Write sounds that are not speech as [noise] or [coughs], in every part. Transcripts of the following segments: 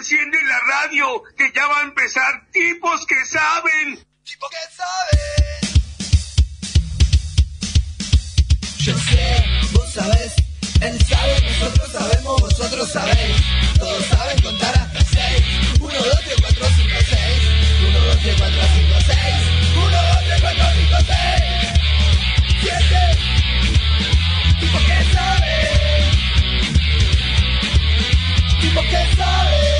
encienden la radio, que ya va a empezar tipos que saben. Tipos que saben. Yo sé, vos sabés, él sabe, nosotros sabemos, vosotros sabéis. Todos saben contar hasta seis. Uno, dos, tres, cuatro, cinco, seis. Uno, dos, tres, cuatro, cinco, seis. Uno, dos, tres, cuatro, cinco, seis. Siete. Tipo que sabe. Tipo que sabe.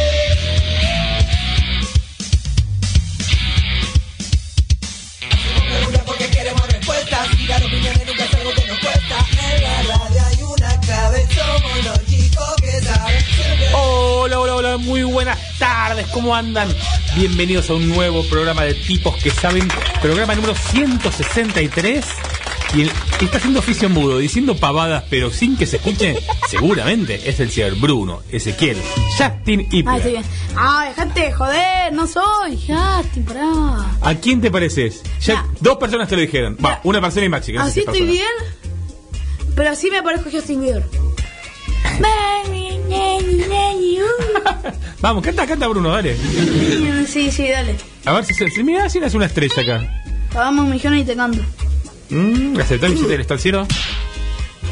Hola, hola, hola, muy buenas tardes, ¿cómo andan? Bienvenidos a un nuevo programa de tipos que saben, programa número 163. Y el está haciendo oficio mudo, diciendo pavadas, pero sin que se escuche, seguramente es el señor Bruno, Ezequiel, Justin y Ah, estoy bien. Ah, dejate de joder, no soy Justin, pará. ¿A quién te pareces? Ya dos personas te lo dijeron. Va, una persona y Maxi. que no sé Así estoy persona. bien, pero así me parezco a Justin Bieber. [laughs] Baby. [laughs] Vamos, canta, canta Bruno, dale. Sí, sí, dale. A ver si se. Si mira, si no es una estrella acá. Pagamos un millón y te canto. Mm, ¿Aceptó el billete del estanciero?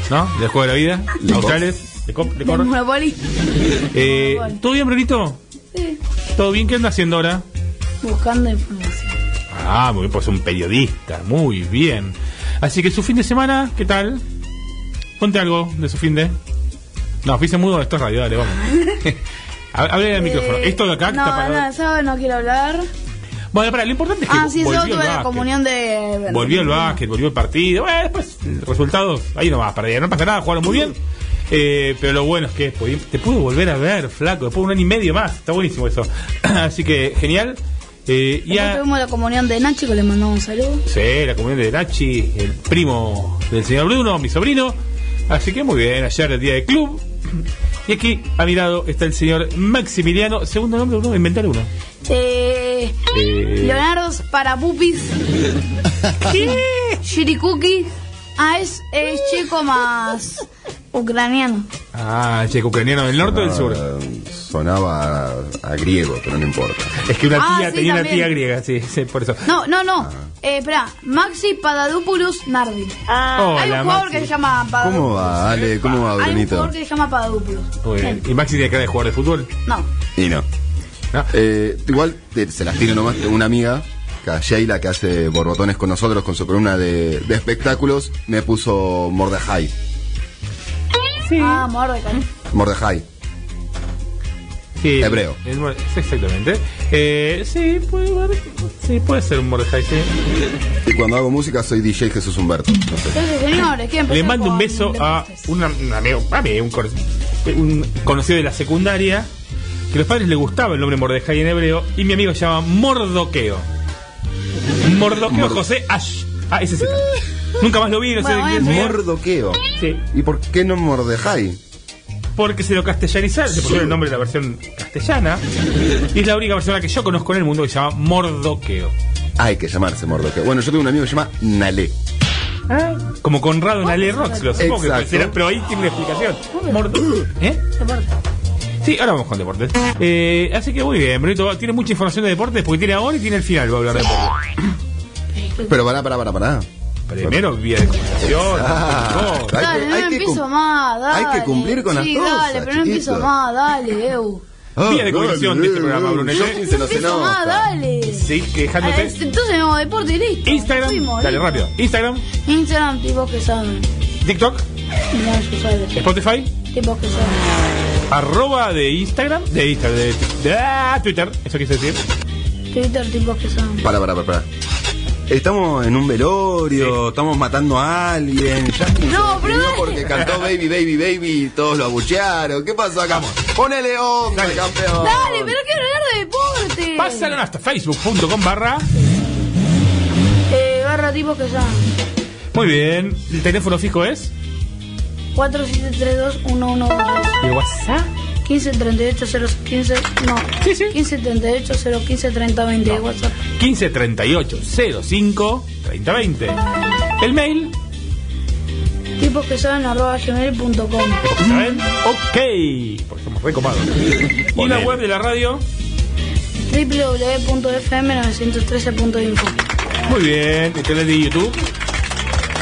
¿No? ¿Del juego de la vida? ¿Australes? ¿De, cop- de ¿De corro? Monopoly? Eh, Monopoly. ¿Todo bien, Brunito? Sí. ¿Todo bien? ¿Qué anda haciendo ahora? Buscando información. Ah, muy bien, pues un periodista, muy bien. Así que su fin de semana, ¿qué tal? Ponte algo de su fin de. No, fuiste mudo, esto es radio, dale, vamos. [laughs] Hab- Hable al micrófono. Eh, Esto de acá No, está para. no, no quiero hablar. Bueno, para, lo importante es que Ah, sí, volvió el tuve la comunión de. Volvió el básquet, volvió el partido. Bueno, después, resultados, ahí nomás, perdieron. No pasa nada, jugaron muy bien. Eh, pero lo bueno es que te pude volver a ver, flaco, después de un año y medio más. Está buenísimo eso. [clears throat] Así que, genial. Eh, y a- tuvimos la comunión de Nachi, que le mandamos un saludo. Sí, la comunión de Nachi, el primo del señor Bruno, mi sobrino. Así que muy bien, ayer el día de club. Y aquí a mi lado está el señor Maximiliano. Segundo nombre, uno, inventar uno. Eh, Eh, Leonardo Parapupis. [laughs] Shirikuki. Ah, es, es chico más ucraniano. Ah, checo ucraniano del norte o del sur. Ah, Sonaba a, a griego, pero no importa. Es que una Ah, tía sí, tenía una también. tía griega, sí, sí, por eso. No, no, no. Eh, espera, Maxi Papadopoulos Nardi. Hola, Hay un jugador Maxi. que se llama Papadopoulos. ¿Cómo va, Ale? ¿Cómo va, Hay un Brunito? jugador que se llama Papadopoulos. Muy bien. ¿Y Maxi tiene cara de jugar de fútbol? No. Y no. ¿No? Eh, igual te- se las tiro nomás. Tengo una amiga, que a Sheila, que hace borbotones con nosotros con su columna de, de espectáculos, me puso Mordejai. Ah, Mordecai. Mordejai. Sí, Hebreo. sí, exactamente. Eh, sí, puede, sí, puede ser un Mordejai, sí. Y cuando hago música soy DJ Jesús Humberto. No sé. Entonces, señores, ¿qué Le mando un beso a un, un amigo, a mí, un, conocido de la secundaria, que a los padres le gustaba el nombre Mordejai en hebreo, y mi amigo se llama Mordoqueo. Mordoqueo Mord- José Ash. Ah, ese es el- Nunca más lo vi, no sé de sea. Mordoqueo. Sí, ¿Y por qué no Mordejai? porque se lo castellanizaron, se pusieron el nombre de la versión castellana, y es la única persona que yo conozco en el mundo que se llama Mordoqueo. Hay que llamarse Mordoqueo. Bueno, yo tengo un amigo que se llama Nalé. Como Conrado en Ale Rox, lo supongo que Exacto. será, pero ahí tiene una explicación. Mordo- ¿Eh? Sí, ahora vamos con deportes. Eh, así que muy bien, Brunito tiene mucha información de deportes porque tiene ahora y tiene el final, va a hablar de deportes. Pero pará, pará, pará, pará. Primero, vía de comunicación. Ah, hay Dale, que- no que empiezo más, dale. hay que cumplir con las sí, cosas, dale, pero no chiquito. empiezo más, dale, Eu. Ah, Vía de dale, de este programa, dale, Bruno. yo sí se No nos empiezo más, dale. Sí, Eh, quejándote. Entonces no, deporte y listo. Instagram, Fuimos, dale listo. rápido. Instagram, Instagram, tipos que saben. TikTok, No. Spotify, Tipos que saben. arroba de Instagram, de Instagram, de, de- ah, Twitter, eso quise decir. Twitter, tipos que saben. Pará, pará, pará, pará. Estamos en un velorio, estamos matando a alguien. [laughs] Justin No, se porque cantó Baby, Baby, Baby y todos lo abuchearon. ¿Qué pasó acá? Ponele onda, Dale. campeón. Dale, pero quiero hablar de deporte. Pásalo hasta facebook.com barra. Eh, barra tipos que saben. Muy bien, el teléfono fijo es. 4732-1123. ¿Y WhatsApp? 15 38 015 no Sí, sí. 15 38 015 30 20 de WhatsApp 15 38 05 30 20. El mail tipos que saben arroba gmail.com. ¿Saben? Ok. Porque somos recopados. Y la web de la radio. www.fm913.info. Muy bien. Y tele de YouTube.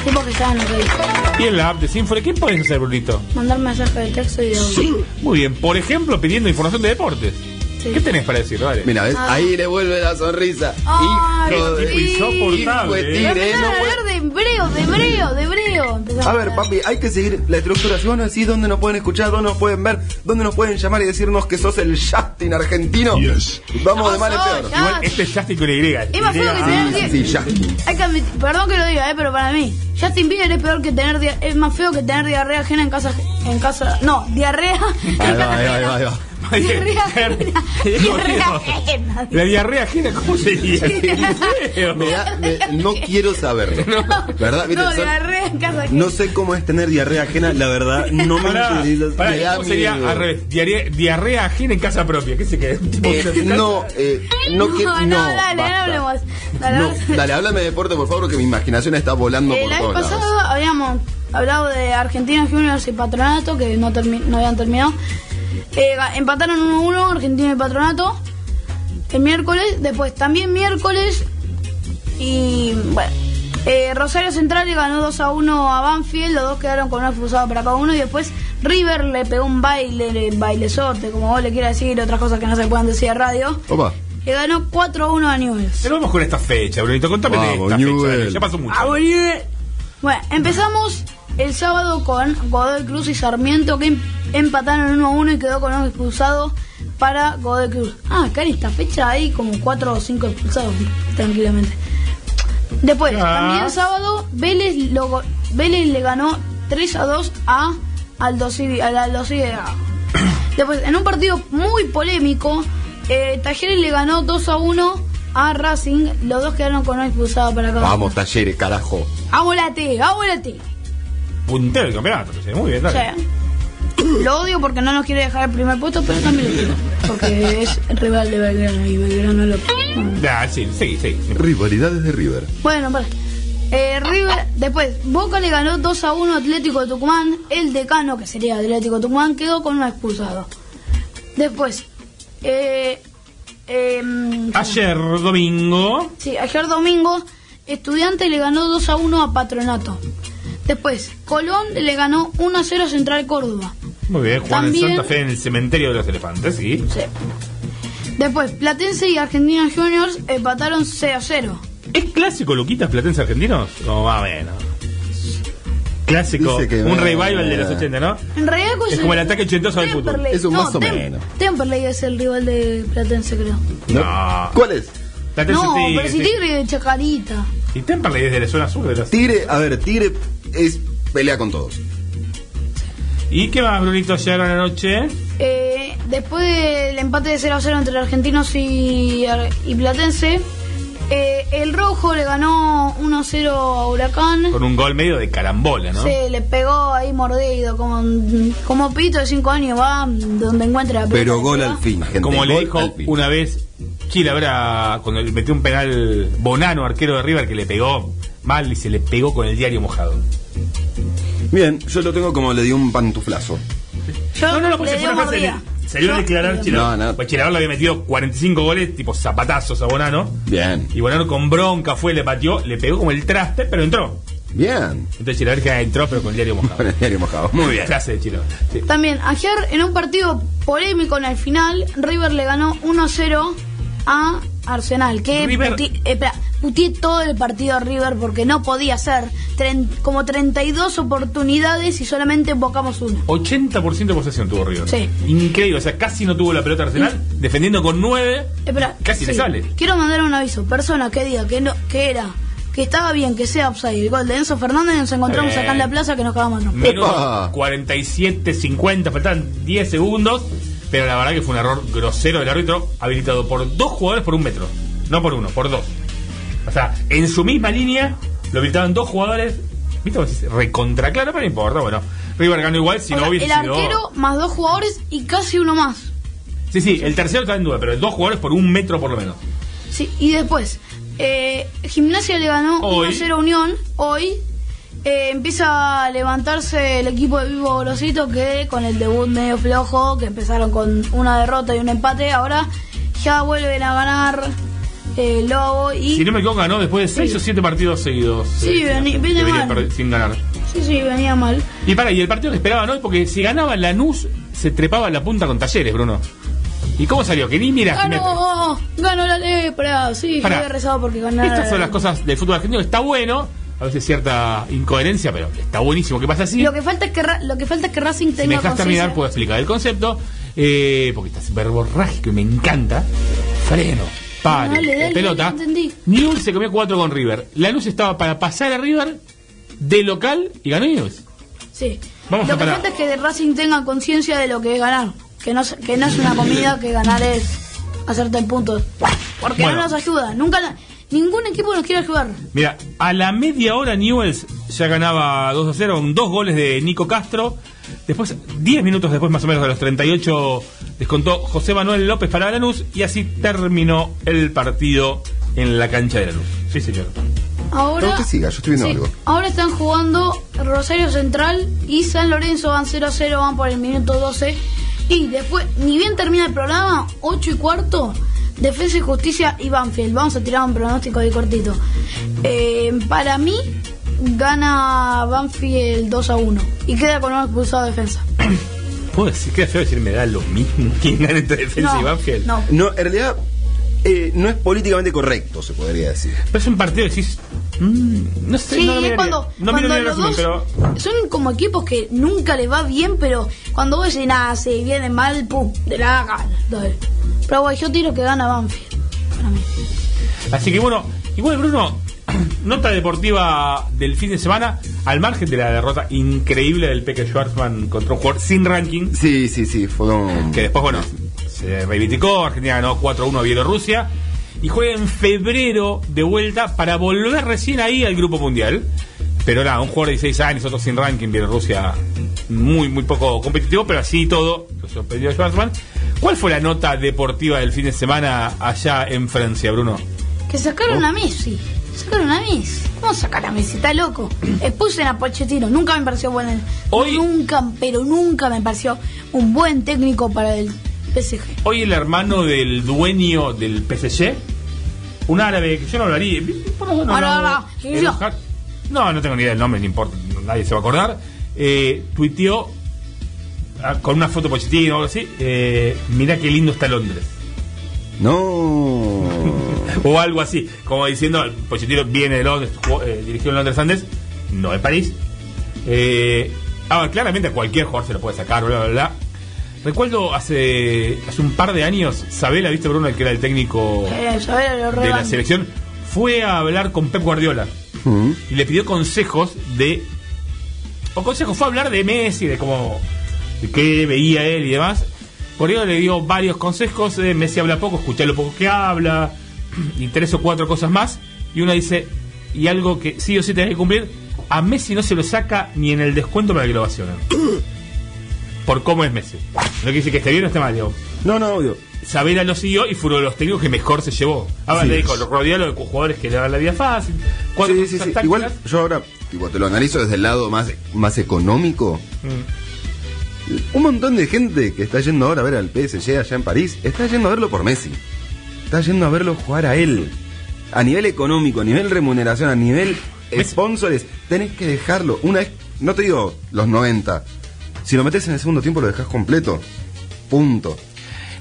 Tipos que saben ok. Y en la app de Sinfone. ¿Qué puedes hacer, Brunito? Mandar mensaje de texto y de audio. Muy bien. Por ejemplo, pidiendo información de deportes. Sí. ¿Qué tenés para decir? Dale. Mira, ¿ves? Ah. Ahí le vuelve la sonrisa. Ay, Hijo de... tipo insoportable, Hijo de eh. Tigre, no hablar de hebreo, de hebreo, de hebreo. A ver, papi, hay que seguir la estructura. Si vos nos decís dónde nos pueden escuchar, dónde nos pueden ver, dónde nos pueden llamar y decirnos que sos el Justin argentino, vamos de mal en peor. Igual este es Justin con Y. Es más feo que Y. tener Sí, sí, Justin. Hay que admitir- perdón que lo diga, eh, pero para mí, Justin Bieber es peor que tener es más feo que tener diarrea ajena en casa en casa, no, diarrea Ahí va, ahí va, ahí va. Diarrea ajena. Diarrea ajena. La diarrea ajena, ¿cómo sería? [laughs] Qué feo. Me da- me- no quiero saberlo. ¿Verdad? Viste, No, son- diarrea en casa ajena. no sé cómo es tener diarrea ajena, la verdad, no me interesa. pará, me da ¿cómo sería miedo. al revés? Diarrea, diarrea ajena en casa propia. ¿Qué se queda? Eh, no, eh, no quiero. No, No, no, dale, no hablemos. Dale, No, háblame de deporte, por favor, que mi imaginación está volando Eh, por todos lados. pasada habíamos hablado de Argentina Juniors y Patronato, que no, termi- no habían terminado. Eh, empataron 1-1 Argentina y Patronato el miércoles. Después también miércoles. Y bueno. eh, Rosario Central le ganó 2 a 1 a Banfield, los dos quedaron con una expulsada para cada uno y después River le pegó un baile, bailezote, como vos le quieras decir, otras cosas que no se puedan decir a radio. Opa. Le ganó 4 a 1 a Newell's. Pero vamos con esta fecha, Brunito. Contame de Vamos, esta. Newell. Ya pasó mucho. Ah, Bolívar. Bueno, empezamos el sábado con Godoy Cruz y Sarmiento que em- empataron 1 a 1 y quedó con un expulsado para Godoy Cruz. Ah, acá en esta fecha hay como 4 o 5 expulsados, tranquilamente. Después, Ah. también sábado, Vélez, lo Vélez le ganó 3 a 2 a Aldo al Aldo [coughs] Después, en un partido muy polémico, eh, Talleres le ganó 2 a 1 a Racing. Los dos quedaron con una expulsada para cada uno. Vamos, talleres, carajo. Vamos la Puntero del campeonato. sí, Muy bien, dale. sea, lo odio porque no nos quiere dejar el primer puesto, pero también lo quiero. Porque es rival de Belgrano y Belgrano lo. Ah, sí, sí, sí. Rivalidades de River. Bueno, para. Eh, River, después, Boca le ganó 2 a 1 a Atlético de Tucumán. El decano, que sería Atlético de Tucumán, quedó con un expulsado. Después, eh, em, Ayer, domingo. Sí, ayer domingo, Estudiante le ganó 2 a 1 a Patronato. Después, Colón le ganó 1 a 0 a Central Córdoba. Muy bien, Juan en También- Santa Fe en el cementerio de los elefantes, sí. Sí. Después, Platense y Argentina Juniors empataron 0 a 0. ¿Es clásico Luquitas Platense Argentinos? No, más o menos. Clásico, que un va- revival de los 80, ¿no? En realidad, pues, Es como el ataque ochentoso del fútbol. Temperley. Eso no, más o Tem- menos. Temperley es el rival de Platense, creo. No. ¿Cuál es? Platense no, sí, pero si. Tigre de Chacarita. Y Temperley es de la zona sur de los... Tigre, a ver, Tigre es pelea con todos. ¿Y qué más, Brunito, ayer a la noche? Eh, después del empate de 0 a 0 entre argentinos y, y Platense, eh, el Rojo le ganó 1 a 0 a Huracán. Con un gol medio de carambola, ¿no? Se le pegó ahí mordido, como, como pito de 5 años, va donde encuentra la. Pero gol al fin, gente. Como le dijo una vez Chile habrá cuando le metió un penal Bonano, arquero de River, que le pegó mal y se le pegó con el diario mojado. Bien, yo lo tengo como le di un pantuflazo. Yo no, no, no, pues le fue una frase Salió a declarar Chile. No, no. Pues Chilaver le había metido 45 goles, tipo zapatazos a Bonano. Bien, Y Bonano con bronca fue, le pateó, le pegó como el traste, pero entró. bien. Entonces Chilaver que entró, pero con el diario mojado. Con el diario mojado. Muy bien. Clase de Chilaver. Sí. También, ayer en un partido polémico en el final, River le ganó 1 a 0 a Arsenal. Que River- puti- eh, espera, putié todo el partido a River porque no podía hacer tren- como 32 oportunidades y solamente invocamos una. 80% de posesión tuvo River. Sí. Increíble, o sea, casi no tuvo la pelota Arsenal, defendiendo con 9. Espera, Casi le sale. Quiero mandar un aviso. Persona que diga que no, que era, que estaba bien que sea offside el gol de Enzo Fernández, nos encontramos Bien. acá en la plaza que nos cagamos. ¿no? Epa. 47, 50, faltan 10 segundos. Pero la verdad que fue un error grosero del árbitro, habilitado por dos jugadores por un metro. No por uno, por dos. O sea, en su misma línea lo habilitaban dos jugadores. ¿Viste? Recontra claro, pero no importa. Bueno, River ganó igual, si O no sea, hubiese el sido. arquero más dos jugadores y casi uno más. Sí, sí, el tercero está en duda, pero dos jugadores por un metro por lo menos. Sí, y después, eh, Gimnasia le ganó Hoy. 1-0 a Unión hoy. Eh, empieza a levantarse el equipo de Vivo Grosito que con el debut medio flojo, que empezaron con una derrota y un empate, ahora ya vuelven a ganar eh, Lobo y... Si no me equivoco, ganó después de 6 o 7 partidos seguidos. Sí, eh, vení- mal. sin ganar. Sí, sí, venía mal. Y para, y el partido que esperaban hoy, porque si ganaba Lanús, se trepaba en la punta con Talleres, Bruno. ¿Y cómo salió? Que ni mira. Ganó, ganó la lepra, sí, Pará. yo había rezado porque ganara. Estas son las cosas del fútbol argentino. Está bueno, a veces cierta incoherencia, pero está buenísimo. ¿Qué pasa así? Lo que falta es que, Ra- lo que, falta es que Racing Si me tenga dejas terminar, puedo explicar el concepto. Eh, porque está verborrágico y me encanta. Freno, pare, Dale, dale, pelota. entendí. Newell's se comió 4 con River. La luz estaba para pasar a River de local y ganó Newell's. Sí. Vamos lo a que falta es que Racing tenga conciencia de lo que es ganar. Que no, es- que no es una comida, que ganar es hacerte en puntos. Porque Bueno. no nos ayuda. Nunca la- ningún equipo nos quiere ayudar. Mira, a la media hora Newells ya ganaba 2 a 0 con dos goles de Nico Castro. Después, 10 minutos después más o menos de los 38, descontó José Manuel López para Lanús y así terminó el partido en la cancha de Lanús. Sí, señor. Ahora, No, usted siga, yo estoy viendo Sí, algo. ahora están jugando Rosario Central y San Lorenzo van 0 a 0, van por el minuto 12. Y después, ni bien termina el programa, 8 y cuarto, Defensa y Justicia y Banfield. Vamos a tirar un pronóstico de cortito. Eh, para mí, gana Banfield 2 a 1 y queda con un expulsado de defensa. [coughs] ¿Puedo decir que feo decir me da lo mismo quién gana entre defensa No, y Banfield? no. No, en realidad eh, no es políticamente correcto, se podría decir. Pero es un partido que decís. mm, no sé, Sí, no lo miraría. cuando, no cuando miro ni el los resumen, dos pero. son como equipos que nunca les va bien, pero cuando vos nada, se viene mal, pum, de la gana. Pero bueno, yo tiro que gana Banfield. Para mí. Así que bueno, igual Bruno, [clears throat] nota deportiva del fin de semana, al margen de la derrota increíble del Peque Schwartzman contra un jugador sin ranking, Sí, sí, sí, fue un... que después, bueno, se reivindicó, Argentina ganó 4-1 a Bielorrusia, y juega en febrero de vuelta para volver recién ahí al Grupo Mundial. Pero nada, un jugador de 16 años, otro sin ranking, Bielorrusia muy, muy poco competitivo, pero así todo, lo sorprendió a Schwartzman. ¿Cuál fue la nota deportiva del fin de semana allá en Francia, Bruno? Que sacaron a Messi. Sacaron a Messi. ¿Cómo sacar a Messi? Está loco. [clears throat] Expulsen a Pochettino. Nunca me pareció bueno. Hoy- Nunca, pero nunca me pareció un buen técnico para el PSG. Hoy el hermano del dueño del PSG, un árabe que yo no hablaría. por eso no enojar. No, no tengo ni idea del nombre, no importa, nadie se va a acordar. Eh, tuiteó ah, con una foto Pochettino o algo así. Eh, Mira qué lindo está Londres. No. [laughs] O algo así, como diciendo, Pochettino viene de Londres, jugó, eh, dirigió en Londres antes, no en París. Eh, ah, claramente a cualquier jugador se lo puede sacar, bla, bla, bla. Recuerdo hace, hace un par de años, Sabela, ¿viste Bruno? El que era el técnico Eh, de la selección, fue a hablar con Pep Guardiola Mm. y le pidió consejos de. O consejos, fue a hablar de Messi, de cómo. de qué veía él y demás. Guardiola le dio varios consejos. eh, Messi habla poco, escuchá lo poco que habla. [clears throat] Y tres o cuatro cosas más. Y uno dice. Y algo que sí o sí tenés que cumplir. A Messi no se lo saca ni en el descuento para que lo ovacionen. [clears throat] Por cómo es Messi. No quiere decir que esté bien o esté mal, digo. No, no, obvio. Sabela lo siguió y fue uno de los técnicos que mejor se llevó. Ahora Sí. le dijo, lo rodeó de jugadores que le dan la vida fácil. Sí, sí, sí. Igual yo ahora, tipo, te lo analizo desde el lado más, más económico. Mm. Un montón de gente que está yendo ahora a ver al PSG allá en París, está yendo a verlo por Messi. Está yendo a verlo jugar a él. A nivel económico, a nivel remuneración, a nivel sponsors, tenés que dejarlo. Una vez, no te digo los 90. Si lo metes en el segundo tiempo lo dejas completo. Punto.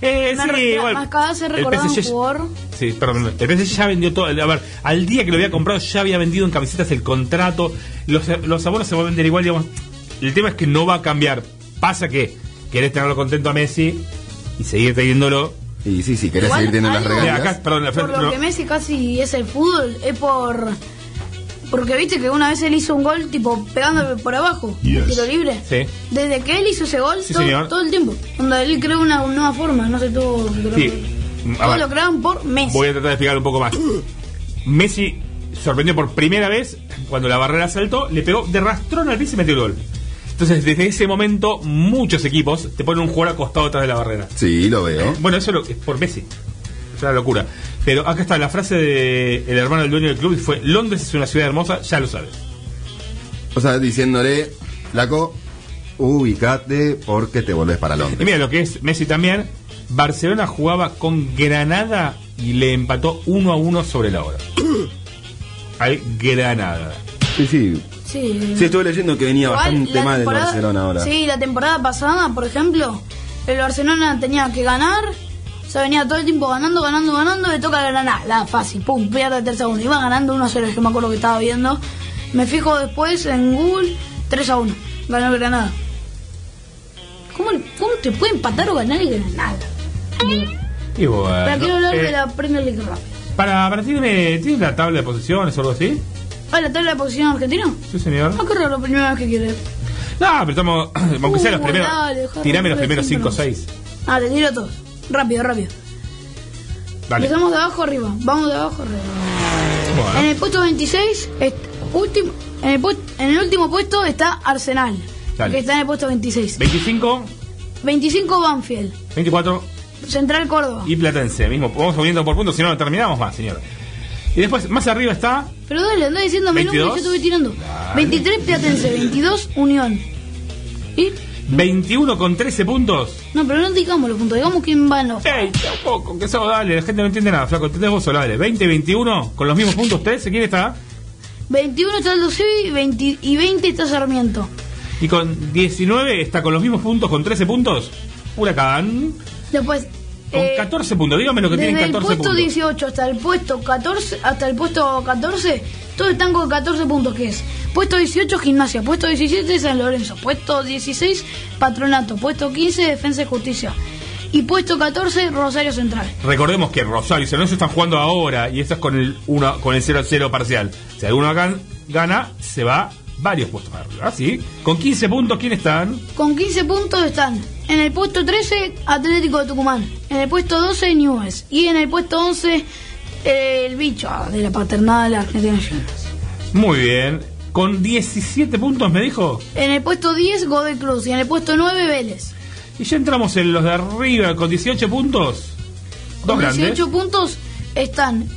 Eh, Me sí, igual. El recordar un PSG jugador. Sí, perdón. El PSG ya vendió todo. A ver, al día que lo había comprado ya había vendido en camisetas el contrato. Los, los abonos se van a vender igual, digamos. El tema es que no va a cambiar. Pasa que querés tenerlo contento a Messi y seguir teniéndolo. Y sí, si querés Igual seguir teniendo las algo- Mira, regalías. acá, perdón, la Por lo no. que Messi casi es el fútbol, es por. Porque viste que una vez él hizo un gol, tipo, pegándole por abajo, tiro libre. Sí. Desde que él hizo ese gol, Sí, todo, señor. todo el tiempo. Donde él creó una nueva forma, no sé todo. Sí. A Todo lo crearon por Messi. voy a tratar de explicar un poco más. Messi sorprendió por primera vez cuando la barrera saltó, le pegó de rastrón al piso y metió el gol. Entonces, desde ese momento, muchos equipos te ponen un jugador acostado atrás de la barrera. Sí, lo veo. Bueno, eso lo- es por Messi. Es una locura. Pero acá está la frase del hermano del dueño del club y fue: Londres es una ciudad hermosa, ya lo sabes. O sea, diciéndole, flaco, ubicate porque te volvés para Y Londres. mira lo que es Messi también. Barcelona jugaba con Granada y le empató 1 a 1 sobre la hora. [coughs] Al Granada. Sí, sí. Sí. Sí, estuve leyendo que venía Igual, bastante mal el Barcelona ahora. Sí, la temporada pasada, por ejemplo, el Barcelona tenía que ganar. O sea, venía todo el tiempo ganando, ganando, ganando. Le toca ganar. La fácil, pum, pierde el tercer uno. Iba ganando 1 a 0, yo me acuerdo que estaba viendo. Me fijo después en Google, 3 a 1. Ganó el Granada. ¿Cómo, ¿Cómo te puede empatar o ganar el Granada? Y bueno, Pero quiero hablar eh, de la Premier League rápido. Para, para ti, ¿tiene, ¿tiene la tabla de posiciones o algo así? Ah, la tabla de posición argentina. Sí, señor. Ah, qué raro, la primera vez que quiere. No, pero estamos. [coughs] Aunque sea los Uh, primeros. dale, tirame los primeros el 5 o símbolo. 6. Ah, te tiro todos. Rápido, rápido. Dale. Empezamos de abajo arriba. Vamos de abajo arriba. En Bueno, el puesto 26, est- último, en, el en el último puesto está Arsenal, Dale. que está en el puesto 26. 25, 25 Banfield, 24 Central Córdoba. y Platense. Mismo, vamos subiendo por puntos, si no, no terminamos más, señor. Y después, más arriba está. Pero dale, anda diciéndome el número 22. que yo estuve tirando. Dale. 23 Platense, 22 Unión. ¿Y? 21 con 13 puntos. No, pero no digamos los puntos, digamos quién va en los. ¡Ey! Tampoco, que eso dale, la gente no entiende nada, flaco. Entendés vos solo, dale. 20 21 con los mismos puntos, 13. ¿Quién está? 21 está Civi 20 y 20 está Sarmiento. Y con 19 está con los mismos puntos, con 13 puntos. Huracán. Después. Con eh, 14 puntos. Dígame lo que Desde tienen el 14 puesto puntos. 18 hasta el puesto 14, hasta el puesto 14, todos están con 14 puntos, que es puesto 18 Gimnasia, puesto 17 San Lorenzo, puesto 16 Patronato, puesto 15 Defensa y Justicia y puesto 14 Rosario Central. Recordemos que Rosario y San Lorenzo están jugando ahora y esto es con el 1 con el 0-0 parcial. Si alguno gan- gana, se va varios puestos más arriba. ¿sí? Con 15 puntos, ¿quién están? Con 15 puntos están en el puesto 13 Atlético de Tucumán, en el puesto 12 Newell's y en el puesto 11 eh, el bicho de la la Argentina. Muy bien. Con 17 puntos, me dijo. En el puesto 10 Godoy Cruz y en el puesto 9 Vélez. Y ya entramos en los de arriba con 18 puntos. Dos Con grandes. 18 puntos están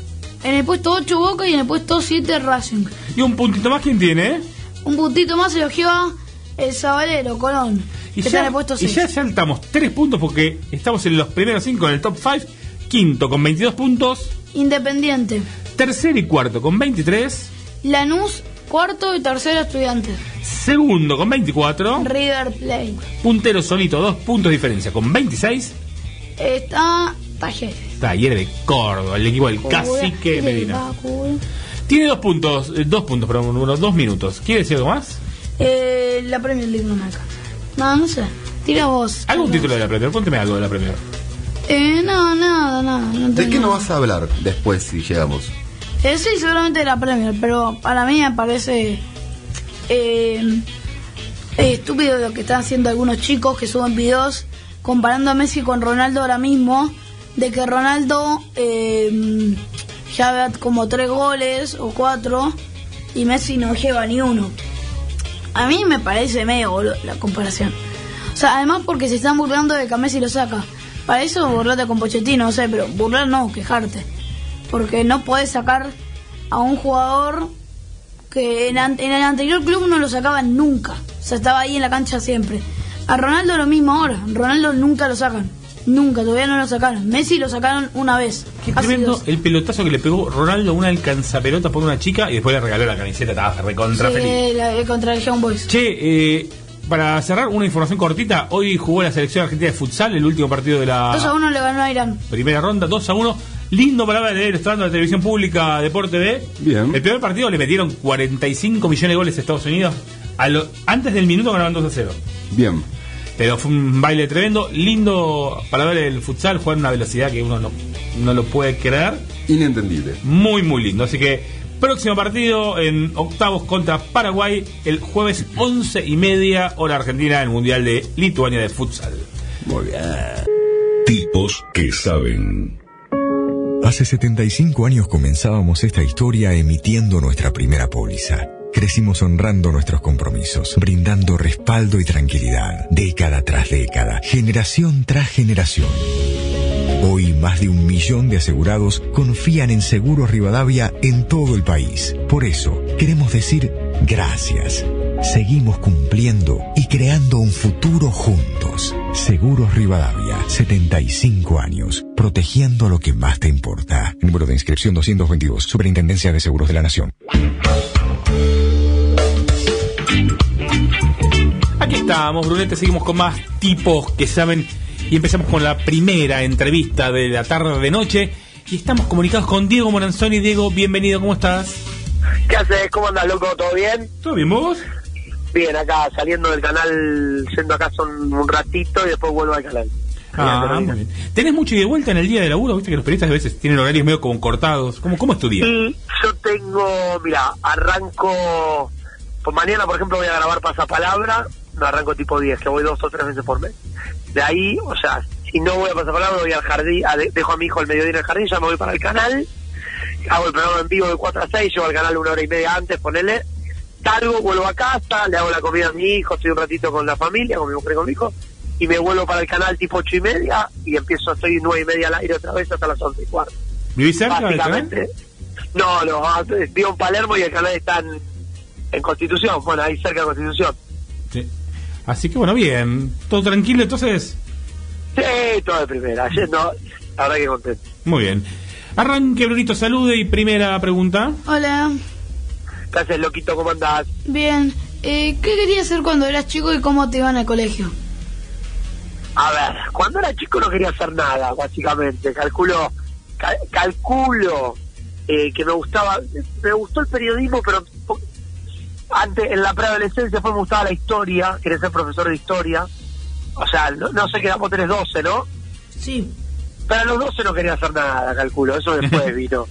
en el puesto 8 Boca y en el puesto 7 Racing. Y un puntito más, ¿quién tiene? Un puntito más se lo lleva el Sabalero, Colón, Y que está en el puesto y 6. ya saltamos 3 puntos porque estamos en los primeros 5 en el top 5. Quinto con 22 puntos. Independiente. Tercero y cuarto con 23. Lanús, cuarto y tercero Estudiantes. Segundo con 24. River Plate. Puntero solito, dos puntos de diferencia con 26. Está Talleres. Talleres de Córdoba, el equipo del cacique Medina. Tiene dos puntos, eh, dos puntos, perdón, unos dos minutos. ¿Quiere decir algo más? Eh, la Premier League no me alcanza. No, no sé. Tira vos. ¿Algún título de la Premier? Pónteme algo de la Premier. Eh, no, nada, nada. No ¿De qué no nada. vas a hablar después si llegamos? Eh, sí, seguramente de la Premier, pero para mí me parece eh, eh, estúpido lo que están haciendo algunos chicos que suben videos comparando a Messi con Ronaldo ahora mismo, de que Ronaldo eh, ya como tres goles o cuatro y Messi no lleva ni uno. A mí me parece medio la comparación. O sea, además porque se están burlando de que a Messi lo saca. Para eso burlate con Pochettino, no sé, pero burlar no, quejarte. Porque no puedes sacar a un jugador que en, el anterior club no lo sacaban nunca. O sea, estaba ahí en la cancha siempre. A Ronaldo lo mismo ahora. Ronaldo nunca lo sacan. Nunca, todavía no lo sacaron. Messi lo sacaron una vez. Qué tremendo dos. el pelotazo que le pegó Ronaldo una alcanzapelota por una chica y después le regaló la camiseta, estaba recontra Sí, feliz. la- eh, contra el Young Boys. Che, eh, para cerrar una información cortita, hoy jugó la selección argentina de futsal, el último partido de la 2 a 1 le ganó a Irán. primera ronda, 2 a 1. Lindo para ver, estando en la televisión pública Deporte B. Bien. El primer partido le metieron 45 millones de goles a Estados Unidos. A lo- antes del minuto ganaban 2 a 0. Bien. Pero fue un baile tremendo, lindo para ver el futsal, jugar a una velocidad que uno no, no lo puede creer. Inentendible. Muy, muy lindo. Así que próximo partido en octavos contra Paraguay el jueves 11 y media hora argentina en el Mundial de Lituania de Futsal. Muy bien. Tipos que saben. Hace 75 años comenzábamos esta historia emitiendo nuestra primera póliza. Crecimos honrando nuestros compromisos, brindando respaldo y tranquilidad, década tras década, generación tras generación. Hoy más de un millón de asegurados confían en Seguros Rivadavia en todo el país. Por eso, queremos decir gracias. Seguimos cumpliendo y creando un futuro juntos. Seguros Rivadavia, 75 años, protegiendo lo que más te importa. Número de inscripción 222, Superintendencia de Seguros de la Nación. Aquí estamos, Brunete, seguimos con más tipos que saben y empezamos con la primera entrevista de la tarde de noche y estamos comunicados con Diego Moranzoni. Diego, bienvenido, ¿cómo estás? ¿Qué haces? ¿Cómo andas, loco? ¿Todo bien? ¿Todo bien vos? Bien, acá saliendo del canal, yendo acá son un ratito y después vuelvo al canal. Ah, muy bien. ¿Tenés mucho y de vuelta en el día de laburo? Viste que los periodistas a veces tienen horarios medio como cortados. ¿Cómo, cómo es tu día? Y yo tengo, mira, arranco, pues mañana por ejemplo voy a grabar Pasapalabra, no arranco tipo 10, que voy dos o tres veces por mes. De ahí, o sea, si no voy a Pasapalabra, voy al jardín, a- dejo a mi hijo al mediodía en el jardín, ya me voy para el canal, hago el programa en vivo de 4 a 6, llego al canal una hora y media antes, ponele, salgo, vuelvo a casa, le hago la comida a mi hijo, estoy un ratito con la familia, con mi mujer y con mi hijo, y me vuelvo para el canal tipo ocho y media, y empiezo, estoy nueve y media al aire otra vez hasta las once y cuarto. ¿Vivís cerca? Básicamente, no, no, ah, vivo en Palermo y el canal está en, en Constitución, bueno, ahí cerca de Constitución. Sí. Así que bueno, bien. ¿Todo tranquilo entonces? Sí, todo de primera, ayer no, la verdad que contento. Muy bien. Arranque, Brunito, salude y primera pregunta. Hola, ¿Qué haces, loquito? ¿Cómo andás? bien. Eh, ¿Qué querías hacer cuando eras chico y cómo te iban al colegio? A ver, cuando era chico no quería hacer nada, básicamente. Calculo, cal- calculo eh, que me gustaba, me gustó el periodismo, pero antes, en la preadolescencia, después me gustaba la historia, quería ser profesor de historia. O sea, no, no sé qué vos tenés 12, ¿no? Sí. Pero a los 12 no quería hacer nada, calculo, eso después [laughs] vino.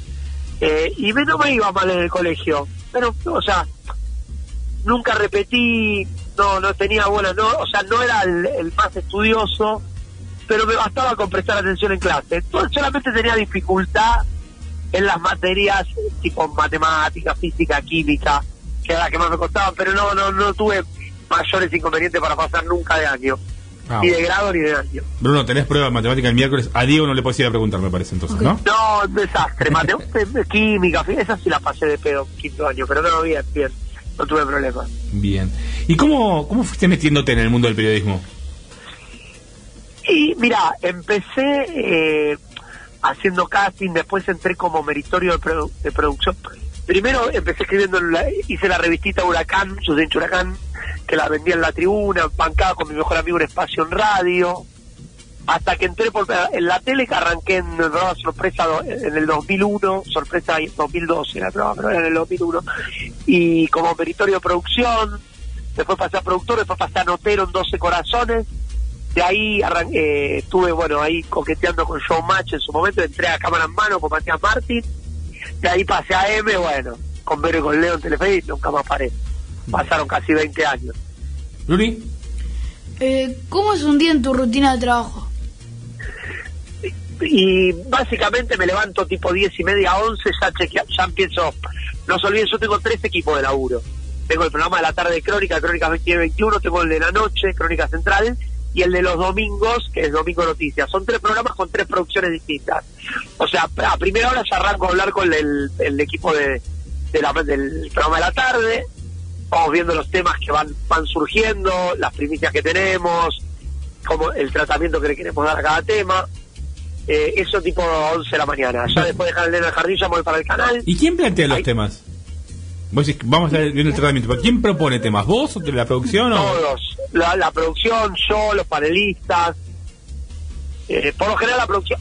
Eh, y me, no me iba mal en el colegio, pero, o sea, nunca repetí, no no tenía buenas, no, o sea, no era el, el más estudioso, pero me bastaba con prestar atención en clase. Entonces, solamente tenía dificultad en las materias tipo matemática, física, química, que era la que más me costaban, pero no no no tuve mayores inconvenientes para pasar nunca de año, Ah, ni de grado ni de año. Bruno, tenés prueba de matemática el miércoles. A Diego no le puedes ir a preguntar, me parece entonces. ¿no? No, un desastre, matemática, química, esa sí la pasé de pedo quinto año, pero no, bien, bien, no tuve problemas. Bien. ¿Y cómo, cómo fuiste metiéndote en el mundo del periodismo? Y mira, empecé eh, haciendo casting, después entré como meritorio de, produ- de producción. Primero empecé escribiendo, en la- hice la revistita Huracán, Suceso Huracán, que la vendía en la tribuna, bancada con mi mejor amigo en Espacio en Radio, hasta que entré por, en la tele, que arranqué en el programa Sorpresa en el 2001, Sorpresa en 2012 era el programa, pero era en el 2001, y como meritorio de producción, después pasé a productor, después pasé a notero en 12 Corazones, de ahí arran- eh, estuve, bueno, ahí coqueteando con Showmatch en su momento, entré a cámara en mano con Matías Martín, de ahí pasé a M, bueno, con Vero y con Leo en Telefe y nunca más paré. Pasaron casi 20 años. Luli, Eh, ¿Cómo es un día en tu rutina de trabajo? Y básicamente me levanto tipo 10 y media, 11, ya, chequea, ya empiezo. No se olviden, yo tengo tres equipos de laburo. Tengo el programa de la tarde de Crónica, Crónica 2021, tengo el de la noche, Crónica Central, y el de los domingos, que es Domingo Noticias. Son tres programas con tres producciones distintas. O sea, a primera hora ya arranco a hablar con el, el equipo de, de la- del programa de la tarde, vamos viendo los temas que van, van surgiendo, las primicias que tenemos, como el tratamiento que le queremos dar a cada tema. Eh, eso tipo 11 de la mañana. Ya después de dejar el nene en el jardín, ya voy para el canal. ¿y quién plantea los temas? Vos decís, vamos a ver el tratamiento, pero ¿quién propone temas? ¿Vos o la producción o...? Todos. La, la producción, yo, los panelistas. Eh, por lo general, la producción.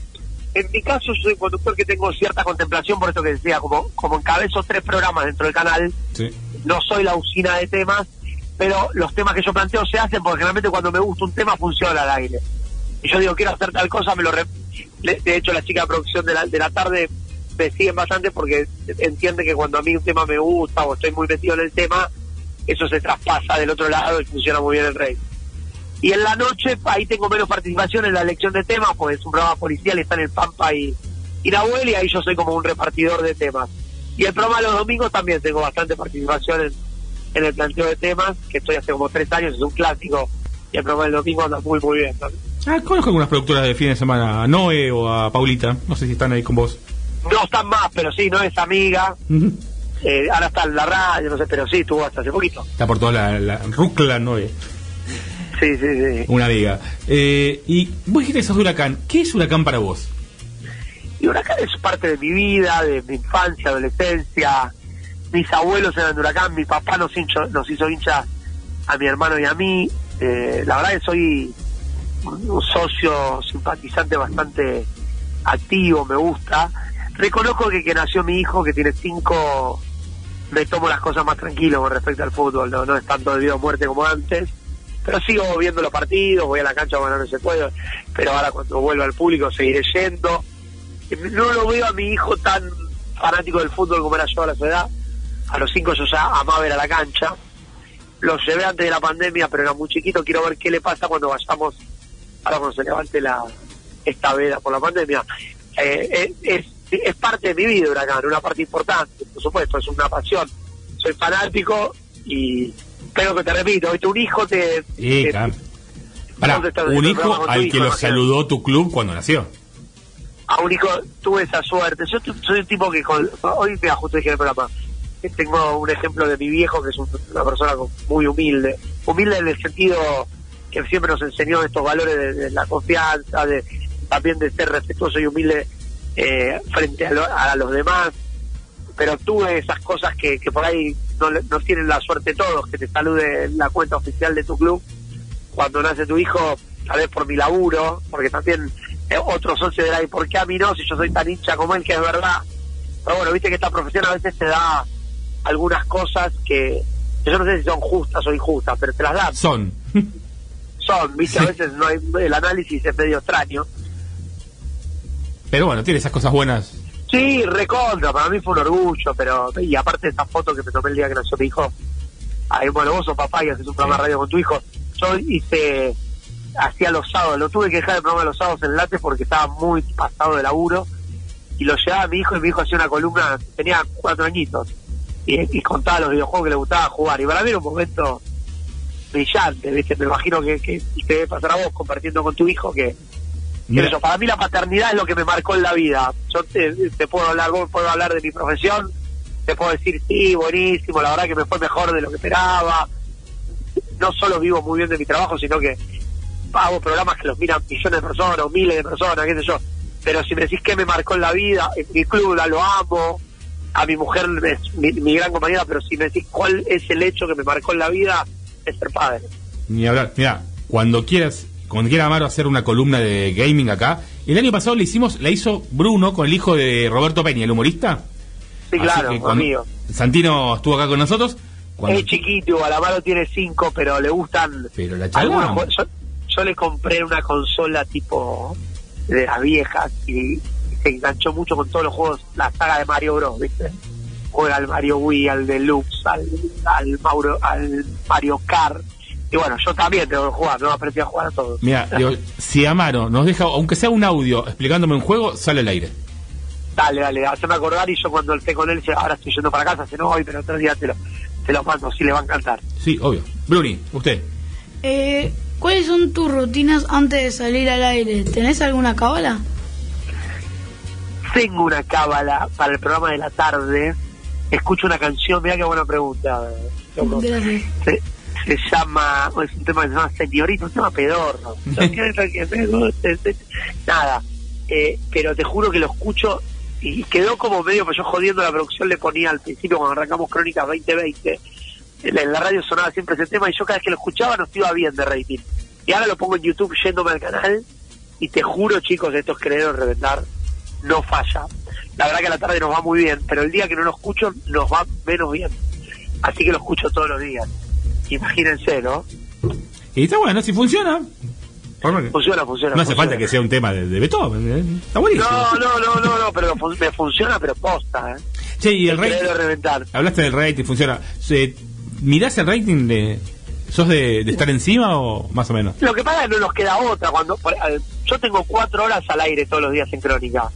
En mi caso, yo soy un conductor que tengo cierta contemplación, por esto que decía, como, como encabezo tres programas dentro del canal, Sí. no soy la usina de temas, pero los temas que yo planteo se hacen porque generalmente cuando me gusta un tema funciona al aire. Y yo digo, quiero hacer tal cosa, me lo... re- De hecho, la chica de producción de la, de la tarde me siguen bastante porque entiende que cuando a mí un tema me gusta o estoy muy metido en el tema, eso se traspasa del otro lado y funciona muy bien el rey. Y en la noche, ahí tengo menos participación en la elección de temas, porque es un programa policial, está en el Pampa y, y Nahuel, y ahí yo soy como un repartidor de temas. Y el programa de los domingos también tengo bastante participación en, en el planteo de temas, que estoy hace como tres años, es un clásico, y el programa del domingo anda muy, muy bien. también. Ah, conozco algunas productoras de fin de semana, a Noé o a Paulita, no sé si están ahí con vos. No están más, pero sí, no es amiga. Eh, ahora está en la radio, no sé, pero sí, estuvo hasta hace poquito. Está por toda la, la Rucla 9. Sí, sí, sí. Una viga. Eh, y vos dijiste sos de Huracán. ¿Qué es Huracán para vos? Y Huracán es parte de mi vida, de mi infancia, adolescencia. Mis abuelos eran de Huracán, mi papá nos, hincho, nos hizo hincha a mi hermano y a mí. Eh, la verdad que soy un socio simpatizante bastante activo, me gusta. Reconozco que que nació mi hijo, que tiene cinco, me tomo las cosas más tranquilo con respecto al fútbol, no, no es tanto de vida o muerte como antes, pero sigo viendo los partidos, voy a la cancha cuando no se puede, pero ahora cuando vuelva al público seguiré yendo. No lo veo a mi hijo tan fanático del fútbol como era yo a la edad, a los cinco yo ya amaba ver a la cancha, lo llevé antes de la pandemia, pero era muy chiquito, quiero ver qué le pasa cuando vayamos, ahora cuando se levante la esta veda por la pandemia. Eh, es, es parte de mi vida Huracán, una parte importante, por supuesto, es una pasión. Soy fanático y pero que te repito, ¿viste? un hijo te... Sí, te- claro. Pará, ¿Dónde está el un hijo tu al hijo, que lo saludó tu club cuando nació. a un hijo tuve esa suerte. Yo tu- soy un tipo que con- hoy me dije en el programa. que Tengo un ejemplo de mi viejo que es un- una persona muy humilde, humilde en el sentido que siempre nos enseñó estos valores de, de la confianza, de también de ser respetuoso y humilde eh, frente a, lo- a los demás. Pero tuve esas cosas que, que por ahí no, no tienen la suerte todos, que te salude la cuenta oficial de tu club cuando nace tu hijo, tal vez por mi laburo, porque también eh, otro socio dirá, ¿y por qué a mí no? Si yo soy tan hincha como él, que es verdad. Pero bueno, viste que esta profesión a veces te da algunas cosas que, que yo no sé si son justas o injustas, pero te las dan. Son. Son, viste, a veces no hay, el análisis es medio extraño. Pero bueno, tiene esas cosas buenas. Sí, recontra, para mí fue un orgullo, pero, y aparte de esa foto que me tomé el día que nació mi hijo, ahí, bueno, vos sos papá y haces un programa de radio con tu hijo, yo hice, hacía los sábados, lo tuve que dejar el programa los sábados en late porque estaba muy pasado de laburo, y lo llevaba a mi hijo y mi hijo hacía una columna, tenía cuatro añitos, y, y contaba los videojuegos que le gustaba jugar, y para mí era un momento brillante, ¿viste? me imagino que, que te debe pasar a vos compartiendo con tu hijo que Mira, yo, para mí la paternidad es lo que me marcó en la vida. Yo te, te puedo hablar, vos puedo hablar de mi profesión, te puedo decir, sí, buenísimo, la verdad que me fue mejor de lo que esperaba. No solo vivo muy bien de mi trabajo, sino que hago programas que los miran millones de personas o miles de personas, qué sé yo. Pero si me decís qué me marcó en la vida, en mi club la lo amo, a mi mujer es mi, mi gran compañera, pero si me decís cuál es el hecho que me marcó en la vida, es ser padre. ni hablar. Mira, cuando quieras, cuando quiera Amaro hacer una columna de gaming acá, el año pasado le hicimos, la hizo Bruno con el hijo de Roberto Peña, el humorista. Sí, Así claro, cuando- amigo. Santino estuvo acá con nosotros. Cuando, Es chiquito, Alamaro tiene cinco, pero le gustan pero la algunos charla. jue- yo, yo le compré una consola tipo de las viejas y se enganchó mucho con todos los juegos, la saga de Mario Bros, ¿viste? Juega al Mario Wii, al Deluxe, al, al, Mauro, al Mario Kart. Y bueno, yo también tengo que jugar, no aprendí a jugar a todos. Mira, [laughs] digo, si Amaro nos deja, aunque sea un audio explicándome un juego, sale al aire. Dale, dale, haceme acordar y yo cuando esté con él, ahora estoy yendo para casa, se no voy, pero otro día te lo, te lo mando, sí le va a encantar. Sí, obvio. Bruni, usted. Eh, ¿Cuáles son tus rutinas antes de salir al aire? ¿Tenés alguna cábala? Tengo una cábala para el programa de la tarde. Escucho una canción, mira qué buena pregunta. Gracias. Se llama, es un tema que se llama Señorita, un tema pedorro. [laughs] Se- Nada, eh, pero te juro que lo escucho y quedó como medio, pues yo jodiendo la producción le ponía al principio cuando arrancamos Crónicas 2020. En la, radio sonaba siempre ese tema y yo cada vez que lo escuchaba no iba bien de rating. Y ahora lo pongo en YouTube yéndome al canal y te juro, chicos, esto es querer o reventar, no falla. La verdad que a la tarde nos va muy bien, pero el día que no lo escucho nos va menos bien. Así que lo escucho todos los días. Imagínense, ¿no? Y está bueno, si funciona. Funciona, funciona. No hace falta que sea un tema de, de Beethoven. ¿eh? Está buenísimo. No, no, no, no, no, pero fun- me funciona, pero posta, ¿eh? Che, y el rating. Hablaste del rating, funciona. ¿Mirás el rating de. ¿Sos de, de estar encima o más o menos? Lo que pasa es que no nos queda otra. cuando por- eh, Yo tengo cuatro horas al aire todos los días en Crónica.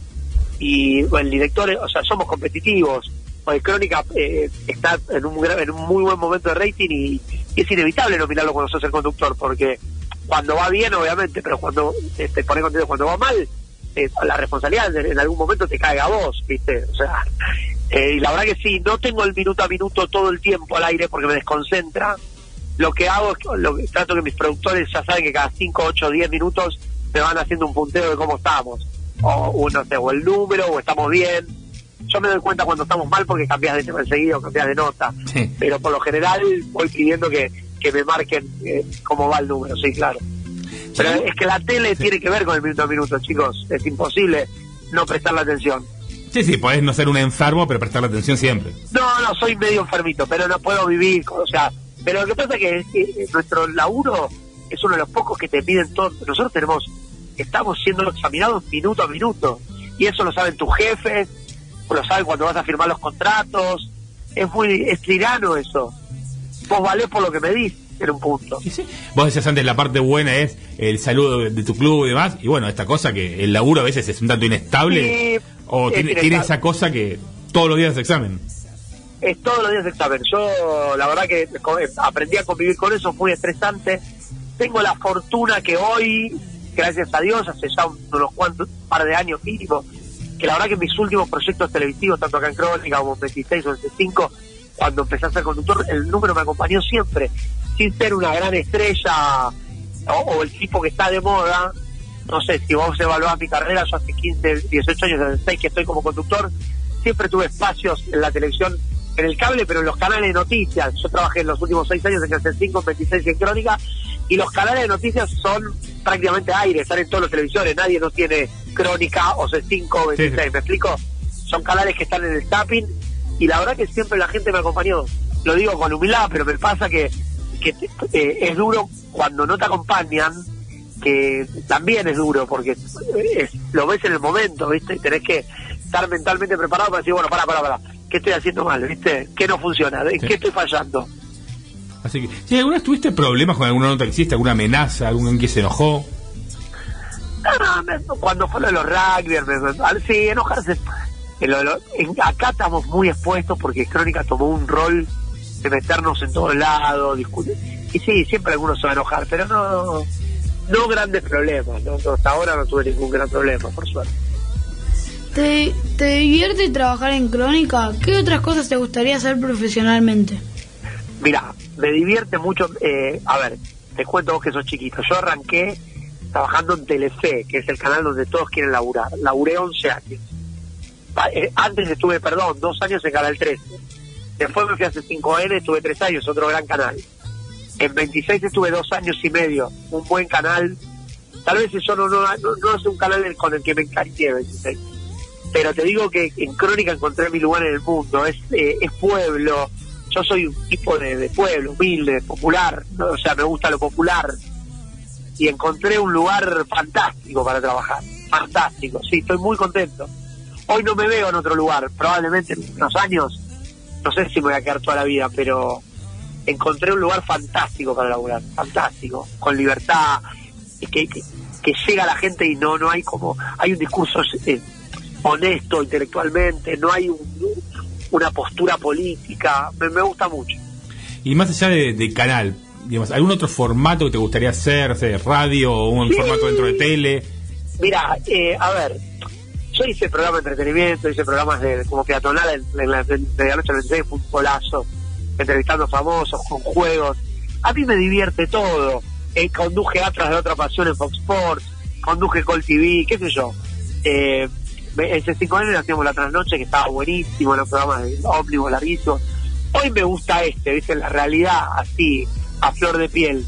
Y el director, o sea, somos competitivos. Pues Crónica eh, está en un, en un muy buen momento de rating y, es inevitable nominarlo cuando sos el conductor, porque cuando va bien, obviamente, pero cuando eh, te pones contento, cuando va mal, eh, la responsabilidad en, algún momento te caiga a vos, ¿viste? O sea, Eh, y la verdad que sí, no tengo el minuto a minuto todo el tiempo al aire porque me desconcentra. Lo que hago es lo que trato que mis productores ya saben que cada 5, 8, 10 minutos me van haciendo un punteo de cómo estamos. O no sé, o el número, o estamos bien. Yo me doy cuenta cuando estamos mal porque cambias de tema enseguida o cambias de nota. Sí. Pero por lo general voy pidiendo que, que me marquen eh, cómo va el número, sí, claro. Pero es que la tele tiene que ver con el minuto a minuto, chicos. Es imposible no prestarle atención. Sí, sí, podés no ser un enfermo, pero prestarle atención siempre. No, no, soy medio enfermito, pero no puedo vivir, o sea, pero lo que pasa es que, eh, nuestro laburo es uno de los pocos que te piden todo. Nosotros tenemos, estamos siendo examinados minuto a minuto, y eso lo saben tus jefes, lo saben cuando vas a firmar los contratos, es muy, es tirano eso. Vos valés por lo que me dis en un punto. Y sí. Vos decías antes, la parte buena es el saludo de, tu club y demás. Y bueno, esta cosa que el laburo a veces es un tanto inestable. Sí, o tiene, inestable. tiene esa cosa que todos los días es examen. es todos los días examen. Yo, la verdad que co- eh, aprendí a convivir con eso, muy estresante. Tengo la fortuna que hoy, gracias a Dios, hace ya un- unos cuantos, un par de años mínimo, que la verdad que mis últimos proyectos televisivos, tanto acá en Crónica como en 26 o en C5, cuando empecé a ser conductor, el número me acompañó siempre, sin ser una gran estrella o, el tipo que está de moda. No sé, si vos evaluás mi carrera, yo hace 15, 18 años, desde 6 que estoy como conductor, siempre tuve espacios en la televisión, en el cable, pero en los canales de noticias. Yo trabajé en los últimos 6 años en Canal 5, en 26 y en Crónica, y los canales de noticias son prácticamente aire, están en todas las televisiones, nadie no tiene Crónica o C5 o 26, Sí. ¿me explico? Son canales que están en el tapping, y la verdad que siempre la gente me acompañó. Lo digo con humildad, pero me pasa que, que eh, es duro cuando no te acompañan, que también es duro porque es- lo ves en el momento, ¿viste? Y tenés que estar mentalmente preparado para decir, bueno, para, para, para, ¿qué estoy haciendo mal, ¿viste? ¿Qué no funciona? ¿En Sí. qué estoy fallando? Así que, si alguna vez tuviste problemas con alguna nota que hiciste, alguna amenaza, alguien que se enojó. Ah, me- cuando fue lo de los rugby, sí, enojarse. En lo- lo- en- acá estamos muy expuestos porque Crónica tomó un rol de meternos en todos lados, discutir. Y sí, siempre algunos se va a enojar, pero no no grandes problemas. ¿no? Hasta ahora no tuve ningún gran problema, por suerte. ¿Te, ¿Te divierte trabajar en crónica? ¿Qué otras cosas te gustaría hacer profesionalmente? Mira, me divierte mucho. eh, a ver, te cuento vos que sos chiquito. Yo arranqué trabajando en Telefe, que es el canal donde todos quieren laburar. Laburé 11 años. Pa- eh, antes estuve, perdón, dos años en Canal 13. Después me fui a C5N, estuve tres años, otro gran canal. En 26 estuve dos años y medio, un buen canal. Tal vez eso no, no, no, es un canal con el que me encariñé, 26. Pero te digo que en Crónica encontré mi lugar en el mundo. Es, eh, es pueblo. Yo soy un tipo de, pueblo, humilde, popular. O sea, me gusta lo popular. Y encontré un lugar fantástico para trabajar. Fantástico, sí, estoy muy contento. Hoy no me veo en otro lugar. Probablemente en unos años, no sé si me voy a quedar toda la vida, pero encontré un lugar fantástico para laburar. Fantástico. Con libertad. Que, que, que llega la gente y no, no hay como. Hay un discurso. eh, honesto intelectualmente, no hay un- una postura política, me, me gusta mucho. Y más allá de, de canal, digamos, ¿algún otro formato que te gustaría hacer? Sea, radio o un Sí. formato dentro de tele? Mira, eh, a ver, yo hice programas de entretenimiento, hice programas de como peatonal en, en la de la noche al 26, fue un golazo, entrevistando famosos, con juegos. A mí me divierte todo. Eh, conduje Atlas de otra pasión en Fox Sports, conduje Col TV, qué sé yo. Eh, me- en C5N hacíamos la trasnoche que estaba buenísimo, los programas de ómnibus larguísimos. Hoy me gusta este, viste, la realidad así, a flor de piel.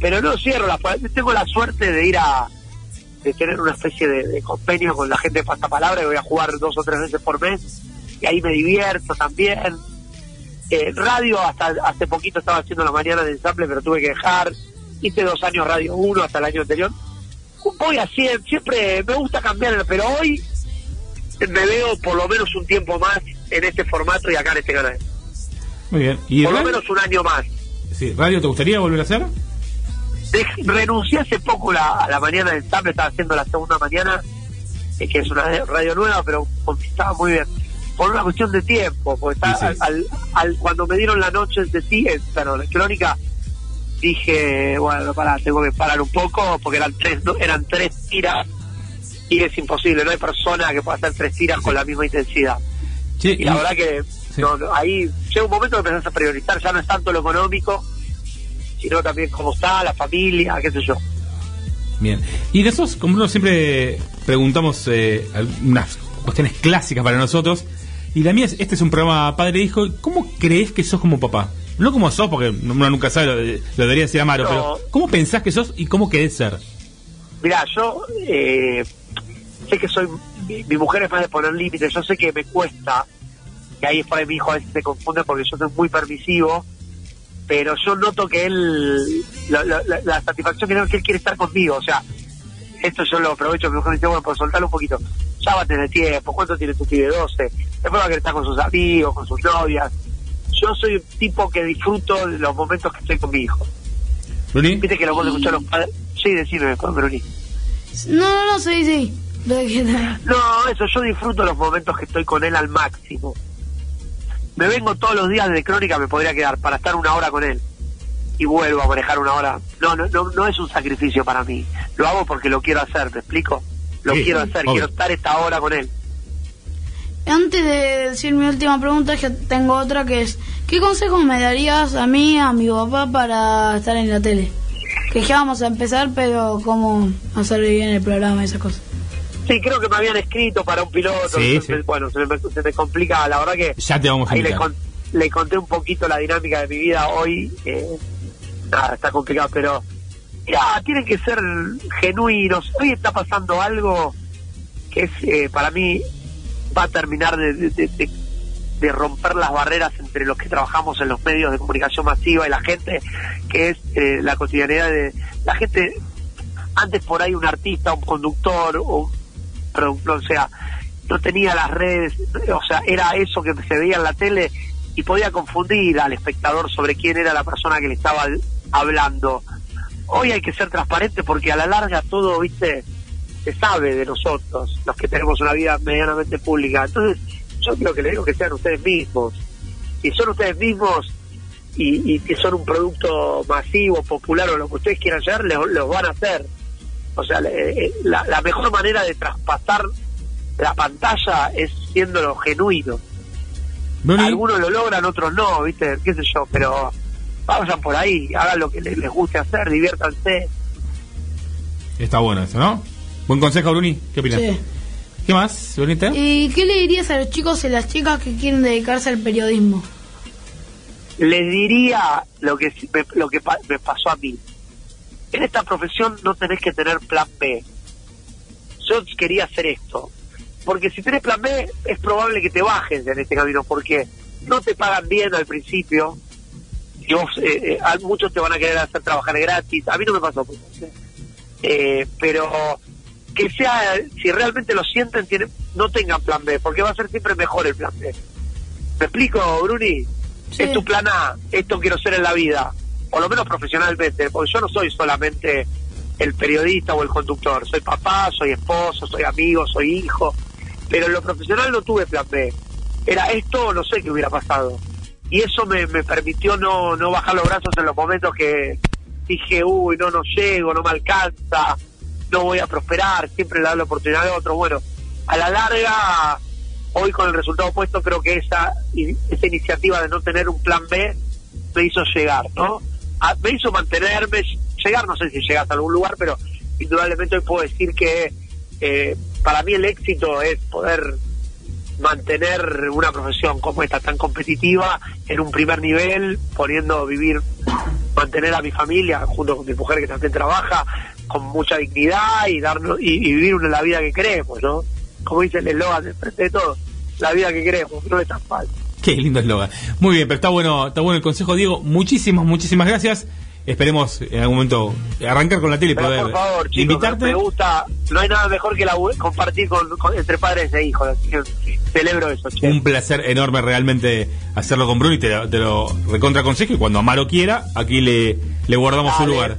Pero no cierro la tengo la suerte de ir a de tener una especie de, de convenio con la gente de pasapalabra que voy a jugar dos o tres veces por mes y ahí me divierto también. Eh, radio, hasta hace poquito estaba haciendo la mañana de ensamble, pero tuve que dejar. Hice dos años Radio 1 hasta el año anterior. Voy así, siempre me gusta cambiar, pero hoy me veo por lo menos un tiempo más en este formato y acá en este canal. Muy bien. ¿Y Por lo radio? menos un año más. Sí, ¿Radio te gustaría volver a hacer? Dej- renuncié hace poco la, a la mañana del Sable, estaba haciendo la segunda mañana, eh, que es una radio nueva, pero estaba muy bien. Por una cuestión de tiempo, porque está, Sí, sí. al, al- cuando me dieron la noche de ti, perdón, la crónica, dije, bueno, para, tengo que parar un poco, porque eran tres, no- eran tres tiras y es imposible, no hay persona que pueda hacer tres tiras con la misma intensidad. y la verdad que ahí llega un momento que empezás a priorizar, ya no es tanto lo económico, sino también cómo está la familia, qué sé yo. Bien. Y de esos, como nosotros siempre preguntamos eh, unas cuestiones clásicas para nosotros, y la mía es, este es un programa padre-hijo, ¿cómo crees que sos como papá? No como sos, porque uno nunca sabe, lo, debería decir Amaro, pero ¿cómo pensás que sos y cómo querés ser? Mira, yo eh, sé que soy, mi, mujer es más de poner límites, yo sé que me cuesta, que ahí es para mi hijo a veces se confunde porque yo soy muy permisivo, pero yo noto que él, la, satisfacción que, que él quiere estar conmigo, o sea, esto yo lo aprovecho, mi mujer me dice, bueno, por soltarlo un poquito, ya va a tener tiempo, ¿cuánto tiene tu pibe? 12, después va a querer estar con sus amigos, con sus novias. Yo soy un tipo que disfruto de los momentos que estoy con mi hijo. ¿Bruni? Viste que lo puedo escuchar los padres. Sí, decime, Bruni. No, no, no, sí, sí. No, eso, yo disfruto los momentos que estoy con él al máximo me vengo todos los días de crónica, me podría quedar para estar una hora con él y vuelvo a manejar una hora. No, no, no, no es un sacrificio para mí. Lo hago porque lo quiero hacer, ¿me explico? Lo quiero hacer, quiero estar esta hora con él. Antes de decir mi última pregunta, que tengo otra que es, ¿qué consejos me darías a mí, a mi papá, para estar en la tele? Que ya vamos a empezar, pero cómo hacer bien el programa y esas cosas. Sí, creo que me habían escrito para un piloto. Bueno, se me, complica. La verdad que. Ya te vamos a ahí le, conté un poquito la dinámica de mi vida hoy. nada, está complicado, pero. Ya, tienen que ser genuinos. Hoy está pasando algo que es, eh, para mí, va a terminar de, de, romper las barreras entre los que trabajamos en los medios de comunicación masiva y la gente, que es eh, la cotidianidad de la gente. Antes por ahí un artista, un conductor, o productor, o sea, no tenía las redes, o sea, era eso que se veía en la tele y podía confundir al espectador sobre quién era la persona que le estaba hablando. Hoy hay que ser transparente porque a la larga todo, viste, se sabe de nosotros, los que tenemos una vida medianamente pública. Entonces, yo creo que le digo que sean ustedes mismos. Si son ustedes mismos y, que son un producto masivo, popular o lo que ustedes quieran hacer, lo van a hacer. O sea, eh, la, mejor manera de traspasar la pantalla es siendo genuino. Algunos lo logran, otros no, ¿viste? ¿Qué sé yo? Pero vayan por ahí, hagan lo que les, guste hacer, diviértanse. Está bueno eso, ¿no? Buen consejo, Bruni. ¿Qué opinas? Sí. ¿Qué más, Brunita? ¿Y qué le dirías a los chicos y las chicas que quieren dedicarse al periodismo? Les diría lo que lo que me pasó a mí en esta profesión no tenés que tener plan B. Yo quería hacer esto. Porque si tenés plan B, es probable que te bajes en este camino, porque no te pagan bien al principio. Y vos, eh, eh, muchos te van a querer hacer trabajar gratis. A mí no me pasó. Eh, pero que sea, si realmente lo sienten, no tengan plan B, porque va a ser siempre mejor el plan B. ¿Me explico, Bruni? Es tu plan A, esto quiero ser en la vida por lo menos profesionalmente, porque yo no soy solamente el periodista o el conductor, soy papá, soy esposo, soy amigo, soy hijo, pero en lo profesional no tuve plan B. Era esto no sé qué hubiera pasado. Y eso me, permitió no, no bajar los brazos en los momentos que dije, uy, no, no llego, no me alcanza, no voy a prosperar, siempre le da la oportunidad a otro. Bueno, a la larga, hoy con el resultado opuesto, creo que esa, esa iniciativa de no tener un plan B me hizo llegar, ¿no? Me hizo mantenerme, llegar, no sé si llegas a algún lugar, pero indudablemente hoy puedo decir que eh, para mí el éxito es poder mantener una profesión como esta tan competitiva en un primer nivel, poniendo vivir, mantener a mi familia junto con mi mujer que también trabaja con mucha dignidad y darnos y, vivir una la vida que queremos, ¿no? Como dice el eslogan de todo, la vida que queremos, no es tan fácil. [laughs] Qué lindo eslogan. Muy bien, pero está bueno, está bueno el consejo, Diego. Muchísimas, muchísimas gracias. Esperemos en algún momento arrancar con la tele y poder por favor, chicos, invitarte. Me gusta, no hay nada mejor que la, compartir con, entre padres e hijos. celebro eso. Un placer enorme realmente hacerlo con Bruno y te, lo recontra consejo. Y cuando Amaro quiera, aquí le, le guardamos su lugar.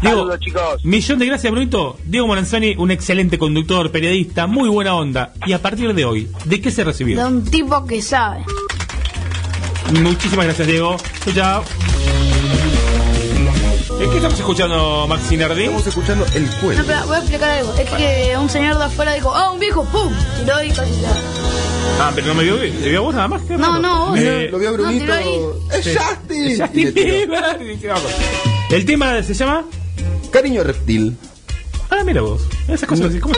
Diego, chicos. Millón de gracias, Brunito. Diego Moranzani, un excelente conductor, periodista, muy buena onda. Y a partir de hoy, ¿de qué se recibió? De un tipo que sabe. Muchísimas gracias, Diego. Chao, chao. ¿Eh, ¿Qué estamos escuchando, Maxi Nardi? Estamos escuchando el No, cuento. pero voy a explicar algo. Es que un señor de afuera dijo, ah, un viejo, ¡pum! Tiró y casi se... Ah, pero no me vio, ¿te vio a vos nada más? No, raro. no, vos. Eh, Lo vio a Brunito. ahí. ¡Es sí. Justin! Justin [laughs] El tema se llama. Cariño reptil. Ah, mira vos. Esas cosas así. ¿Cómo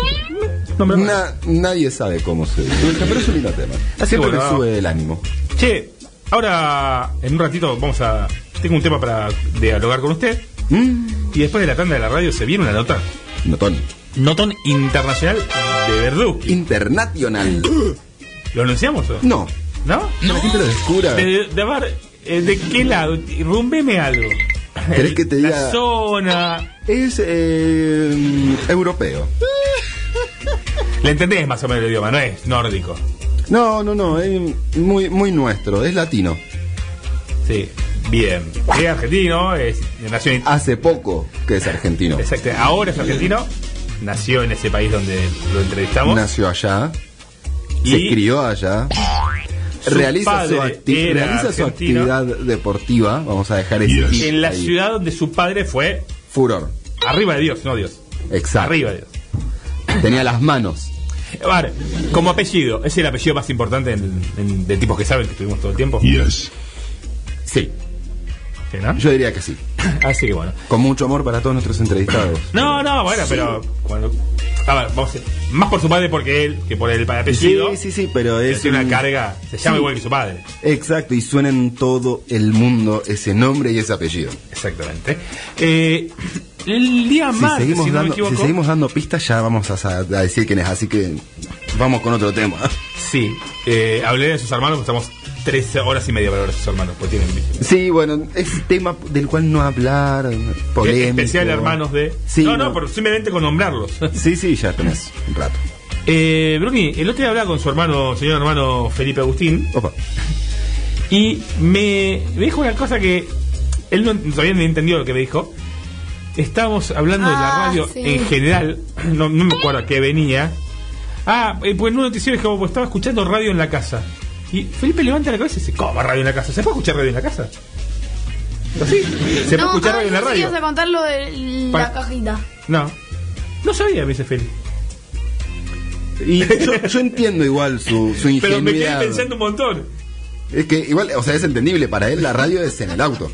No me Na- nadie sabe cómo se dice, pero es un lindo tema. Así bueno. le sube el ánimo. Che, ahora en un ratito vamos a. Tengo un tema para dialogar con usted. Mm, Y después de la tanda de la radio se viene una nota. Notón. Notón internacional de Verdú. Internacional. ¿Lo anunciamos o? No. ¿No? Que la gente lo descubra. De, de, ver, eh, ¿de qué lado? Rumbeme algo. ¿Querés que te La diga? zona. Es eh, europeo. Le entendés más o menos el idioma, no es nórdico. No, no, no. Es muy, muy nuestro. Es latino. Sí, bien. Es argentino, es de nación. Hace poco que es argentino. Exacto, ahora es argentino. Nació en ese país donde lo entrevistamos. Nació allá. Y- Se crió allá. Realiza, su, acti- realiza actividad deportiva. Vamos a dejar ese tip en la ahí. ciudad donde su padre fue Furor. arriba de Dios, no Dios. Exacto. Arriba de Dios. Tenía las manos. A ver, como apellido, ¿es el apellido más importante en- en- de tipos que saben que estuvimos todo el tiempo? Yes. Sí. Sí, ¿no? Yo diría que sí. [laughs] Así que bueno. Con mucho amor para todos nuestros entrevistados. No, no, bueno, pero cuando. A ver, vamos a más por su padre porque él que por el apellido. Sí, sí, sí, pero es. tiene un- una carga. Se llama Sí. igual que su padre. Exacto, y suena en todo el mundo ese nombre y ese apellido. Exactamente. Eh, el día Si martes, seguimos, si no dando, si equivoco. seguimos dando pistas, ya vamos a, decir quién es. Así que vamos con otro tema. Sí, eh, hablé de sus hermanos, estamos tres horas y media para hablar de sus hermanos, pues tienen. Sí, bueno, es tema del cual no hablar, polémico. Especial hermanos de. Sí, no, no, no. por- simplemente con nombrarlos. Sí, sí, ya tenés un rato. Eh, Bruni, el otro día hablaba con su hermano, señor hermano Felipe Agustín, Opa. y me, me dijo una cosa que él no, todavía no entendió lo que me dijo. Estábamos hablando de la Ah, radio sí. en general, no, no me acuerdo a qué venía. Ah, eh, pues en un noticiero dijo, pues estaba escuchando radio en la casa. Y Felipe levanta la cabeza y dice, ¿cómo radio en la casa? ¿Se puede escuchar radio en la casa? ¿Sí? ¿Se puede No, escuchar ah, radio en la radio? ibas a contar lo de Pa- la cajita. No. No sabía, me dice Felipe. Y yo, yo entiendo igual su, su Pero me quedé pensando un montón. Es que igual, o sea, es entendible. Para él la radio es en el auto.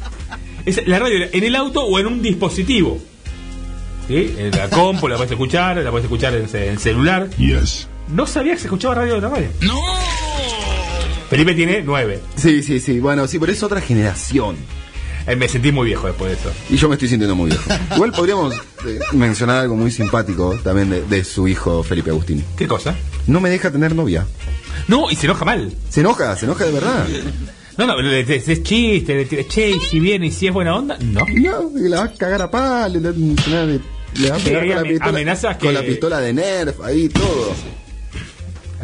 Es la radio en el auto o en un dispositivo. ¿Sí? En la compu la puedes escuchar, la puedes escuchar en, en celular. Yes. No sabía que se escuchaba radio de la radio. ¡No! Felipe tiene nueve. Sí, sí, sí. Bueno, sí, pero es otra generación. Eh, me sentí muy viejo después de eso. Y yo me estoy sintiendo muy viejo. [laughs] Igual podríamos eh, mencionar algo muy simpático también de, de su hijo Felipe Agustín. ¿Qué cosa? No me deja tener novia. No, y se enoja mal. Se enoja, se enoja de verdad. No, no, le- es chiste, le tira, che, y si viene y si es buena onda, no. No, y la va a cagar a palo, le, le- le va a pegar con la, pistola, amenazas con la pistola de Nerf, ahí todo.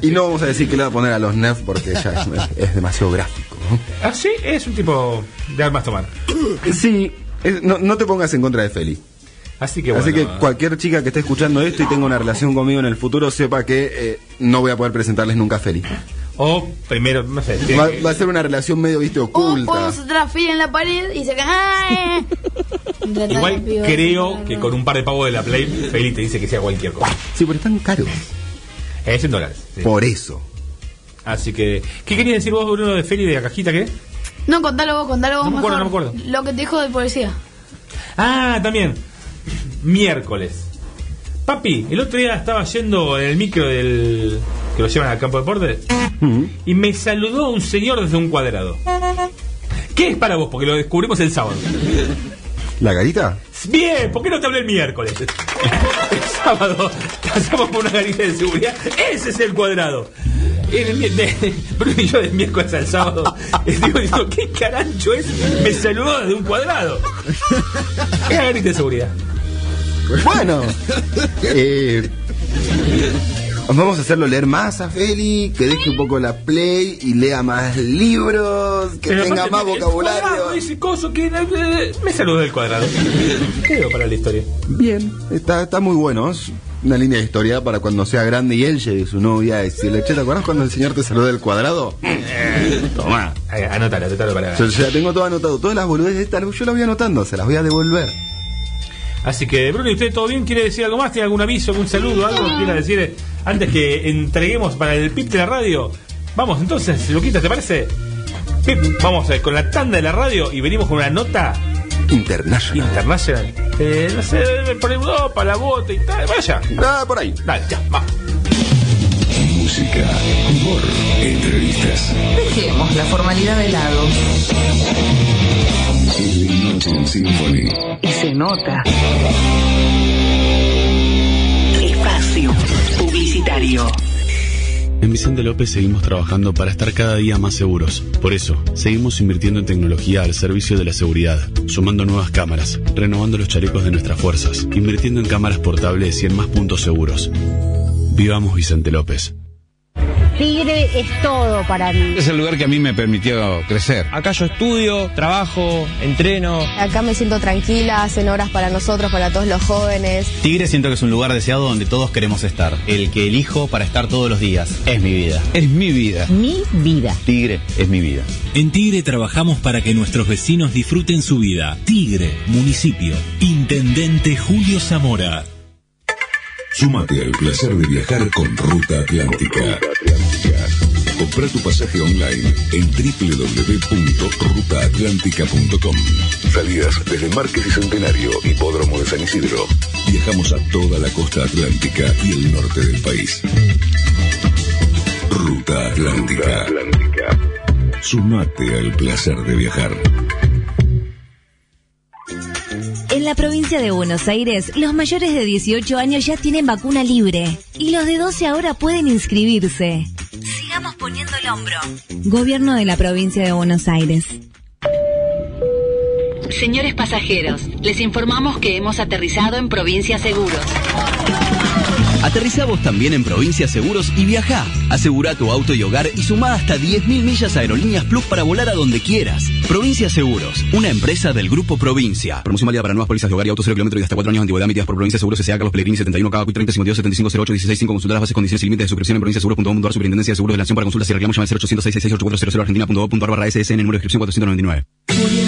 Y no vamos a decir que le va a poner a los Nerf porque ya es, es demasiado gráfico. ¿no? Ah, sí, es un tipo de armas tomar. Sí, es- no, no te pongas en contra de Feli. Así que bueno. Así que cualquier chica que esté escuchando esto y tenga una relación conmigo en el futuro sepa que eh, no voy a poder presentarles nunca a Feli. O primero, no sé. Va, a ser una relación medio, viste, O oculta. podemos transferir en la pared y se cae. [laughs] Igual creo que con un par de pavos de la Play, Feli te dice que sea cualquier cosa. Sí, pero están caros. Es en dólares. sí. Por eso. Así que, ¿qué querías decir vos, Bruno, de Feli de la cajita qué? No, contalo vos, contalo vos. No me acuerdo, mejor. no me acuerdo. Lo que te dijo de policía. Ah, también. Miércoles. Papi, el otro día estaba yendo en el micro del. que lo llevan al campo de deportes. Y me saludó un señor desde un cuadrado. ¿Qué es para vos? Porque lo descubrimos el sábado. ¿La garita? Bien, ¿por qué no te hablé el miércoles? [laughs] El sábado pasamos por una garita de seguridad. Ese es el cuadrado. El yo del miércoles al sábado. Digo, ¿qué carancho es? Me saludó desde un cuadrado. Es garita de seguridad. Bueno. eh, vamos a hacerlo leer más a Feli, que deje un poco la play y lea más libros, que Pero tenga más vocabulario. Ese coso que eh, me saludó del cuadrado. Quedó para la historia. Bien, está, está muy bueno. Es una línea de historia para cuando sea grande y él lleve su novia. Y si le che, ¿te acuerdas cuando el señor te saludó del cuadrado? Toma. Ahí, Anótalo, anótalo para. Yo ya tengo todo anotado. Todas las boludeces estas yo las voy anotando, se las voy a devolver. Así que, Bruno, ¿y usted todo bien? ¿Quiere decir algo más? ¿Tiene algún aviso, algún saludo, algo que quiera decir eh, antes que entreguemos para el PIP de la radio? Vamos, entonces, Luquita, ¿te parece? Pip, vamos eh, con la tanda de la radio y venimos con una nota International. internacional. Eh, no sé, por Europa, la bota y tal. Vaya. Ah, por ahí. Dale, ya, va. Música, humor, entrevistas. Dejemos la formalidad de lado. Every Noche en Symphony. Y se nota. Espacio Publicitario. En Vicente López seguimos trabajando para estar cada día más seguros. Por eso, seguimos invirtiendo en tecnología al servicio de la seguridad, sumando nuevas cámaras, renovando los chalecos de nuestras fuerzas, invirtiendo en cámaras portables y en más puntos seguros. Vivamos Vicente López. Tigre es todo para mí. Es el lugar que a mí me permitió crecer. Acá yo estudio, trabajo, entreno. Acá me siento tranquila, hacen horas para nosotros, para todos los jóvenes. Tigre siento que es un lugar deseado donde todos queremos estar. El que elijo para estar todos los días. Es mi vida. Es mi vida. Mi vida. Tigre es mi vida. En Tigre trabajamos para que nuestros vecinos disfruten su vida. Tigre, municipio. Intendente Julio Zamora. Súmate al placer de viajar con Ruta Atlántica. Compra tu pasaje online en www.rutaatlántica.com. Salidas desde Márquez y Centenario, Hipódromo de San Isidro. Viajamos a toda la costa atlántica y el norte del país. Ruta Atlántica. Sumate al placer de viajar. La provincia de Buenos Aires, los mayores de 18 años ya tienen vacuna libre y los de 12 ahora pueden inscribirse. Sigamos poniendo el hombro. Gobierno de la provincia de Buenos Aires. Señores pasajeros, les informamos que hemos aterrizado en Provincia Seguros. Aterrizá vos también en Provincia Seguros y viajá. Asegura tu auto y hogar y sumá hasta 10.000 millas a Aerolíneas Plus para volar a donde quieras. Provincia Seguros, una empresa del Grupo Provincia. Promoción válida para nuevas pólizas de hogar y auto 0 kilómetros y hasta 4 años de antigüedad emitidas por Provincia Seguros S.A. Carlos Pellegrini 71 K 30 52 75 08 16 5 Consultar las bases, condiciones y límites de suscripción en provinciaseguros.com.ar Superintendencia de Seguros de la Nación para consultas y reclamos llama al 0800 668 argentina.gov.ar barra SSN número de inscripción 499.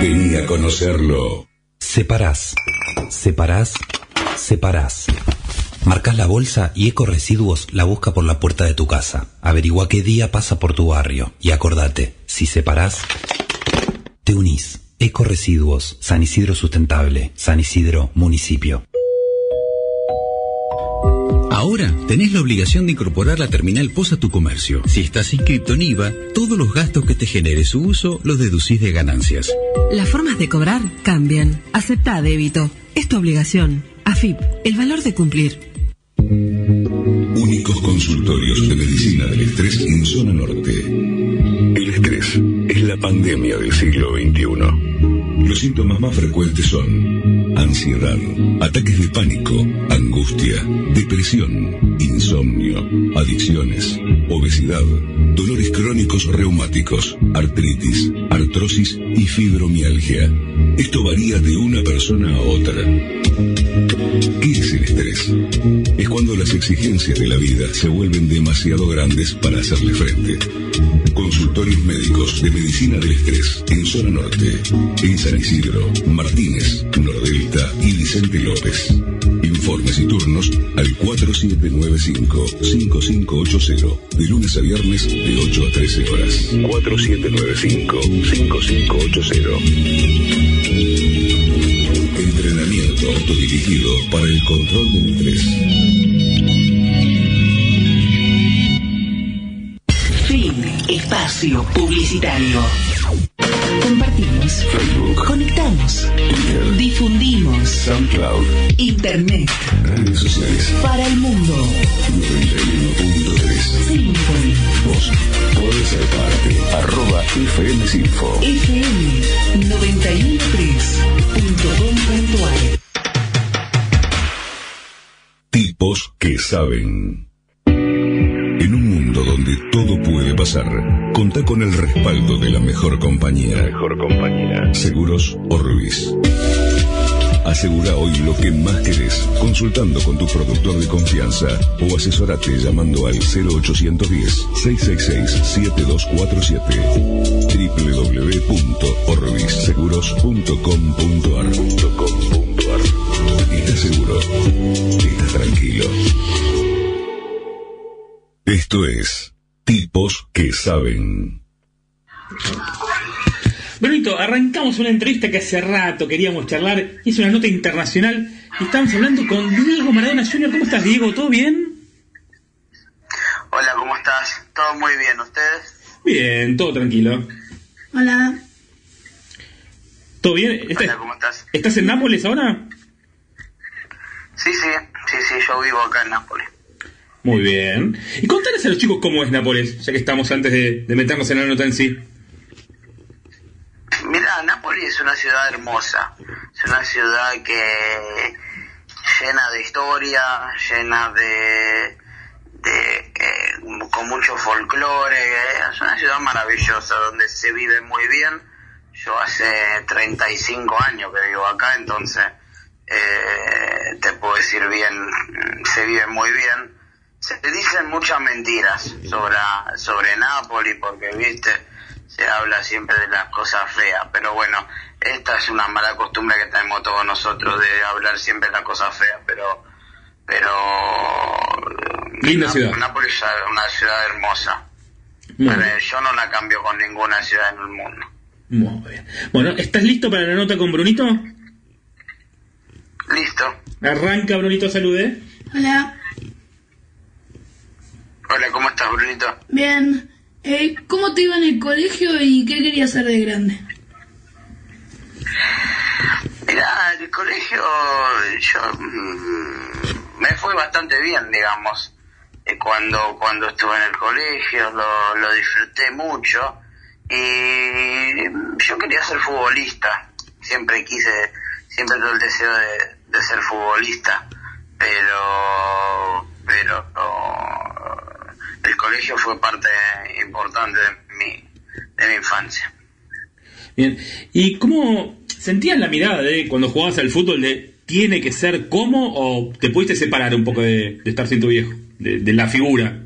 Vení a conocerlo. Separás, separás, separás. Marcás la bolsa y Eco Residuos la busca por la puerta de tu casa. Averigua qué día pasa por tu barrio. Y acordate, si separás, te unís. Eco Residuos, San Isidro Sustentable, San Isidro Municipio. Ahora tenés la obligación de incorporar la terminal POS a tu comercio. Si estás inscrito en IVA, todos los gastos que te genere su uso los deducís de ganancias. Las formas de cobrar cambian. Acepta débito. Es tu obligación. AFIP, el valor de cumplir. Únicos consultorios de medicina del estrés en zona norte. El estrés es la pandemia del siglo XXI. Los síntomas más frecuentes son ansiedad, ataques de pánico, angustia, depresión, insomnio, adicciones, obesidad, dolores crónicos reumáticos, artritis, artrosis y fibromialgia. Esto varía de una persona a otra. ¿Qué es el estrés? Es cuando las exigencias de la vida se vuelven demasiado grandes para hacerle frente. Consultorios médicos de medicina del estrés en zona norte, en San Isidro, Martínez, Y Vicente López. Informes y turnos al 4795-5580, de lunes a viernes de 8 a 13 horas. 4795-5580. Entrenamiento autodirigido para el control del estrés. Fin. Espacio Publicitario. Facebook, conectamos, Twitter, difundimos, SoundCloud, Internet, redes sociales, para el mundo. 91.3 Symphony. Vos podés ser parte. Arroba FM Sinfo. FM 91.3.com.ar Tipos que saben. En un mundo donde todo puede pasar, contá con el respaldo de la mejor compañía. mejor compañía. Seguros Orbis. Asegura hoy lo que más querés consultando con tu productor de confianza o asesorate llamando al 0810-666-7247 www.orbisseguros.com.ar Estás seguro, Esto es Tipos que Saben. Brunito, arrancamos una entrevista que hace rato queríamos charlar. Hice una nota internacional y estamos hablando con Diego Maradona Jr. ¿Cómo estás, Diego? ¿Todo bien? Hola, ¿cómo estás? Todo muy bien, ¿ustedes? Bien, todo tranquilo. Hola. ¿Todo bien? ¿Estás, Hola, ¿cómo estás? ¿Estás en Nápoles ahora? Sí, sí, sí, sí, yo vivo acá en Nápoles. Muy bien. Y contales a los chicos cómo es Nápoles, ya que estamos antes de, de meternos en la nota en sí. Mira, Nápoles es una ciudad hermosa, es una ciudad que llena de historia, llena de, de eh, con mucho folclore, eh, es una ciudad maravillosa donde se vive muy bien. Yo hace 35 años que vivo acá, entonces eh, te puedo decir bien, se vive muy bien. Se dicen muchas mentiras sobre, sobre Nápoles porque, viste, se habla siempre de las cosas feas, pero bueno, esta es una mala costumbre que tenemos todos nosotros de hablar siempre de las cosas feas, pero pero Linda ciudad. Nápoles es una ciudad hermosa. Pero bien. yo no la cambio con ninguna ciudad en el mundo. Muy bien. Bueno, ¿estás listo para la nota con Brunito? Listo. Arranca, Brunito, salude. Hola. Hola, ¿cómo estás, Brunito? Bien. Eh, ¿Cómo te iba en el colegio y qué querías ser de grande? Mira, el colegio yo mm, me fue bastante bien, digamos. Eh, cuando cuando estuve en el colegio lo, lo disfruté mucho y yo quería ser futbolista. Siempre quise, siempre tuve el deseo de, de ser futbolista, pero pero oh, el colegio fue parte importante de mi de mi infancia. Bien. ¿Y cómo sentías la mirada de cuando jugabas al fútbol de tiene que ser como o te pudiste separar un poco de, de estar sin tu viejo, de, de la figura?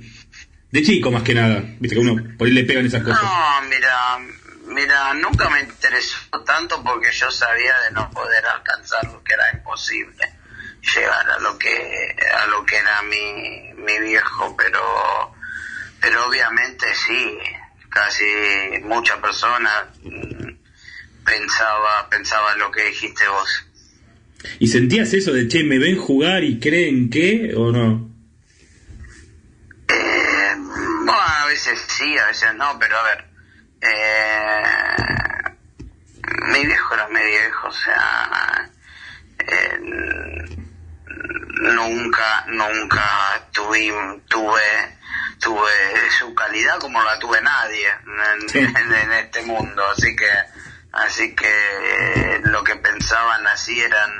De chico más que nada, viste que uno por ahí le pegan esas cosas. No, mira, mira, nunca me interesó tanto porque yo sabía de no poder alcanzar lo que era imposible, llegar a lo que a lo que era mi, mi viejo, pero pero obviamente sí, casi muchas personas mm, pensaba pensaba lo que dijiste vos. ¿Y sentías eso de, che, me ven jugar y creen que o no? Eh, bueno, a veces sí, a veces no, pero a ver, eh, mi viejo era mi viejo, o sea, eh, nunca, nunca tuve, tuve, tuve su calidad como la tuve nadie en, Sí. [laughs] en- en este mundo, así que, así que eh, lo que pensaban así eran,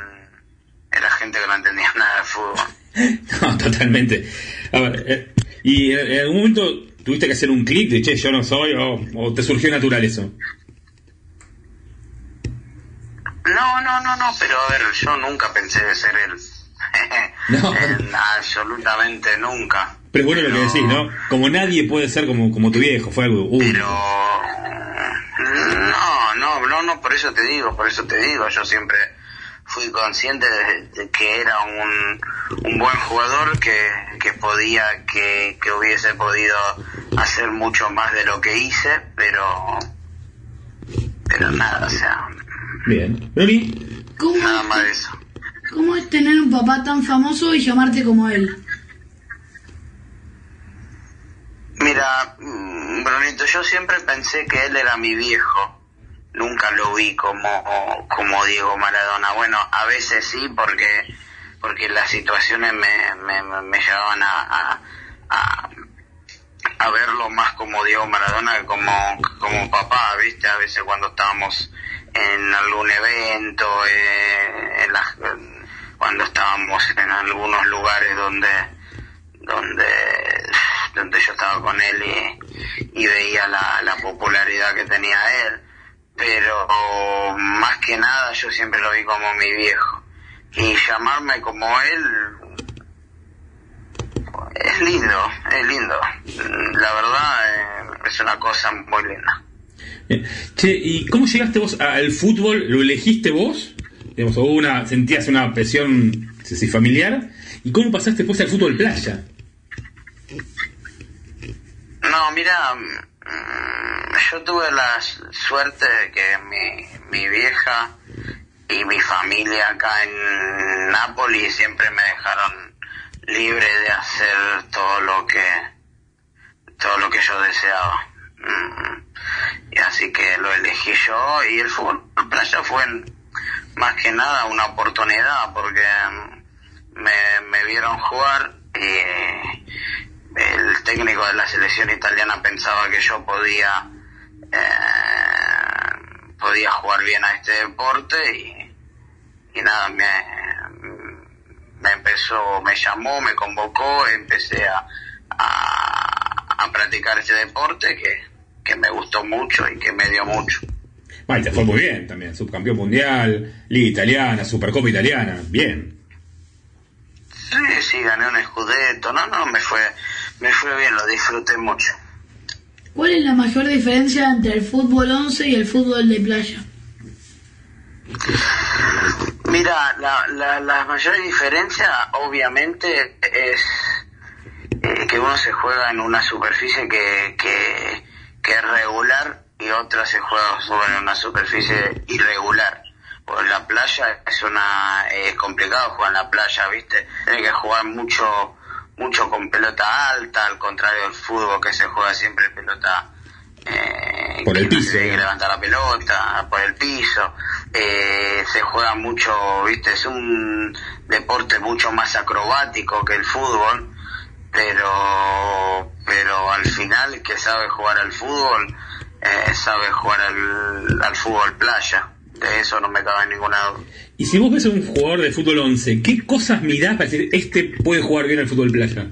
era gente que no entendía [laughs] nada de fútbol. [laughs] No, totalmente. A ver, eh, ¿y en, en algún momento tuviste que hacer un clic de, che, yo no soy o, o te surgió natural eso? No, no, no, no, pero a ver, yo nunca pensé de ser él. [laughs] No. En- absolutamente nunca. Pero bueno lo que decís, ¿no? Como nadie puede ser como, como tu viejo, fue algo único. No, no, no, no, por eso te digo, por eso te digo, yo siempre fui consciente de, de que era un, un buen jugador que, que podía, que, que hubiese podido hacer mucho más de lo que hice, pero, pero nada, o sea, Bien. Bruni, ¿Cómo nada más de eso. ¿Cómo es tener un papá tan famoso y llamarte como él? Mira, mm, Brunito, yo siempre pensé que él era mi viejo. Nunca lo vi como, como Diego Maradona. Bueno, a veces sí, porque, porque las situaciones me, me, me- llevaban a, a, a, verlo más como Diego Maradona que como, como papá, ¿viste? A veces cuando estábamos en algún evento, eh, en las- cuando estábamos en algunos lugares donde donde, donde yo estaba con él y, y veía la, la popularidad que tenía él. Pero más que nada yo siempre lo vi como mi viejo. Y llamarme como él es lindo, es lindo. La verdad eh, es una cosa muy linda. Bien. Che, ¿y cómo llegaste vos al fútbol? ¿Lo elegiste vos? Digamos, una, sentías una presión si familiar. ¿Y cómo pasaste después al fútbol playa? No, mira, mm, yo tuve la suerte de que mi, mi vieja y mi familia acá en Nápoles siempre me dejaron libre de hacer todo lo que todo lo que yo deseaba. Mm, Y así que lo elegí yo y el fútbol playa fue más que nada una oportunidad porque mm, me, me vieron jugar y el técnico de la selección italiana pensaba que yo podía eh, podía jugar bien a este deporte y, nada me, me empezó me llamó me convocó empecé a, a, a practicar este deporte que, que me gustó mucho y que me dio mucho Y te fue muy bien también. Subcampeón mundial, Liga Italiana, Supercopa Italiana. Bien. sí sí gané un escudeto no no me fue me fue bien lo disfruté mucho ¿Cuál es la mayor diferencia entre el fútbol 11 y el fútbol de playa? Mira, la, la, la mayor diferencia obviamente es eh, que uno se juega en una superficie que, que, que es regular y otra se juega sobre una superficie irregular. Por la playa es una es complicado jugar en la playa, ¿viste? Tiene que jugar mucho mucho con pelota alta, al contrario del fútbol que se juega siempre pelota eh, Por el piso, se levantar la pelota por el piso eh, se juega mucho viste es un deporte mucho más acrobático que el fútbol pero pero al final que sabe jugar al fútbol eh, sabe jugar al, al fútbol playa de eso no me cabe ninguna duda Y si vos ves a un jugador de fútbol 11, ¿qué cosas mirás para decir, este puede jugar bien al fútbol playa?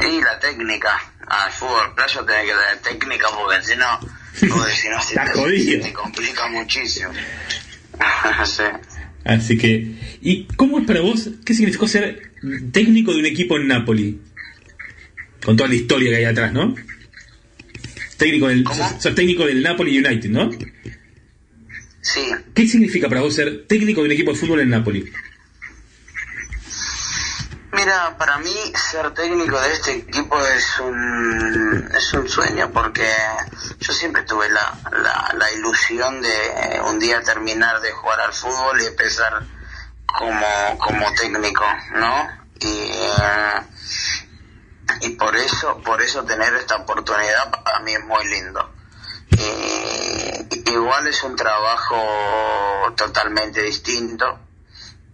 y la técnica al fútbol playa tiene que tener técnica porque si no porque si no [laughs] se te, complica muchísimo [laughs] sí. Así que, ¿y cómo es para vos? ¿Qué significó ser técnico de un equipo en Napoli? Con toda la historia que hay atrás, ¿no? Técnico del, sos, técnico del Napoli United, ¿no? Sí. ¿Qué significa para vos ser técnico de un equipo de fútbol en Napoli? Mira, para mí ser técnico de este equipo es un, es un sueño porque yo siempre tuve la, la, la ilusión de un día terminar de jugar al fútbol y empezar como, como técnico, ¿no? Y, eh, y por eso, por eso tener esta oportunidad para mí es muy lindo. Igual es un trabajo totalmente distinto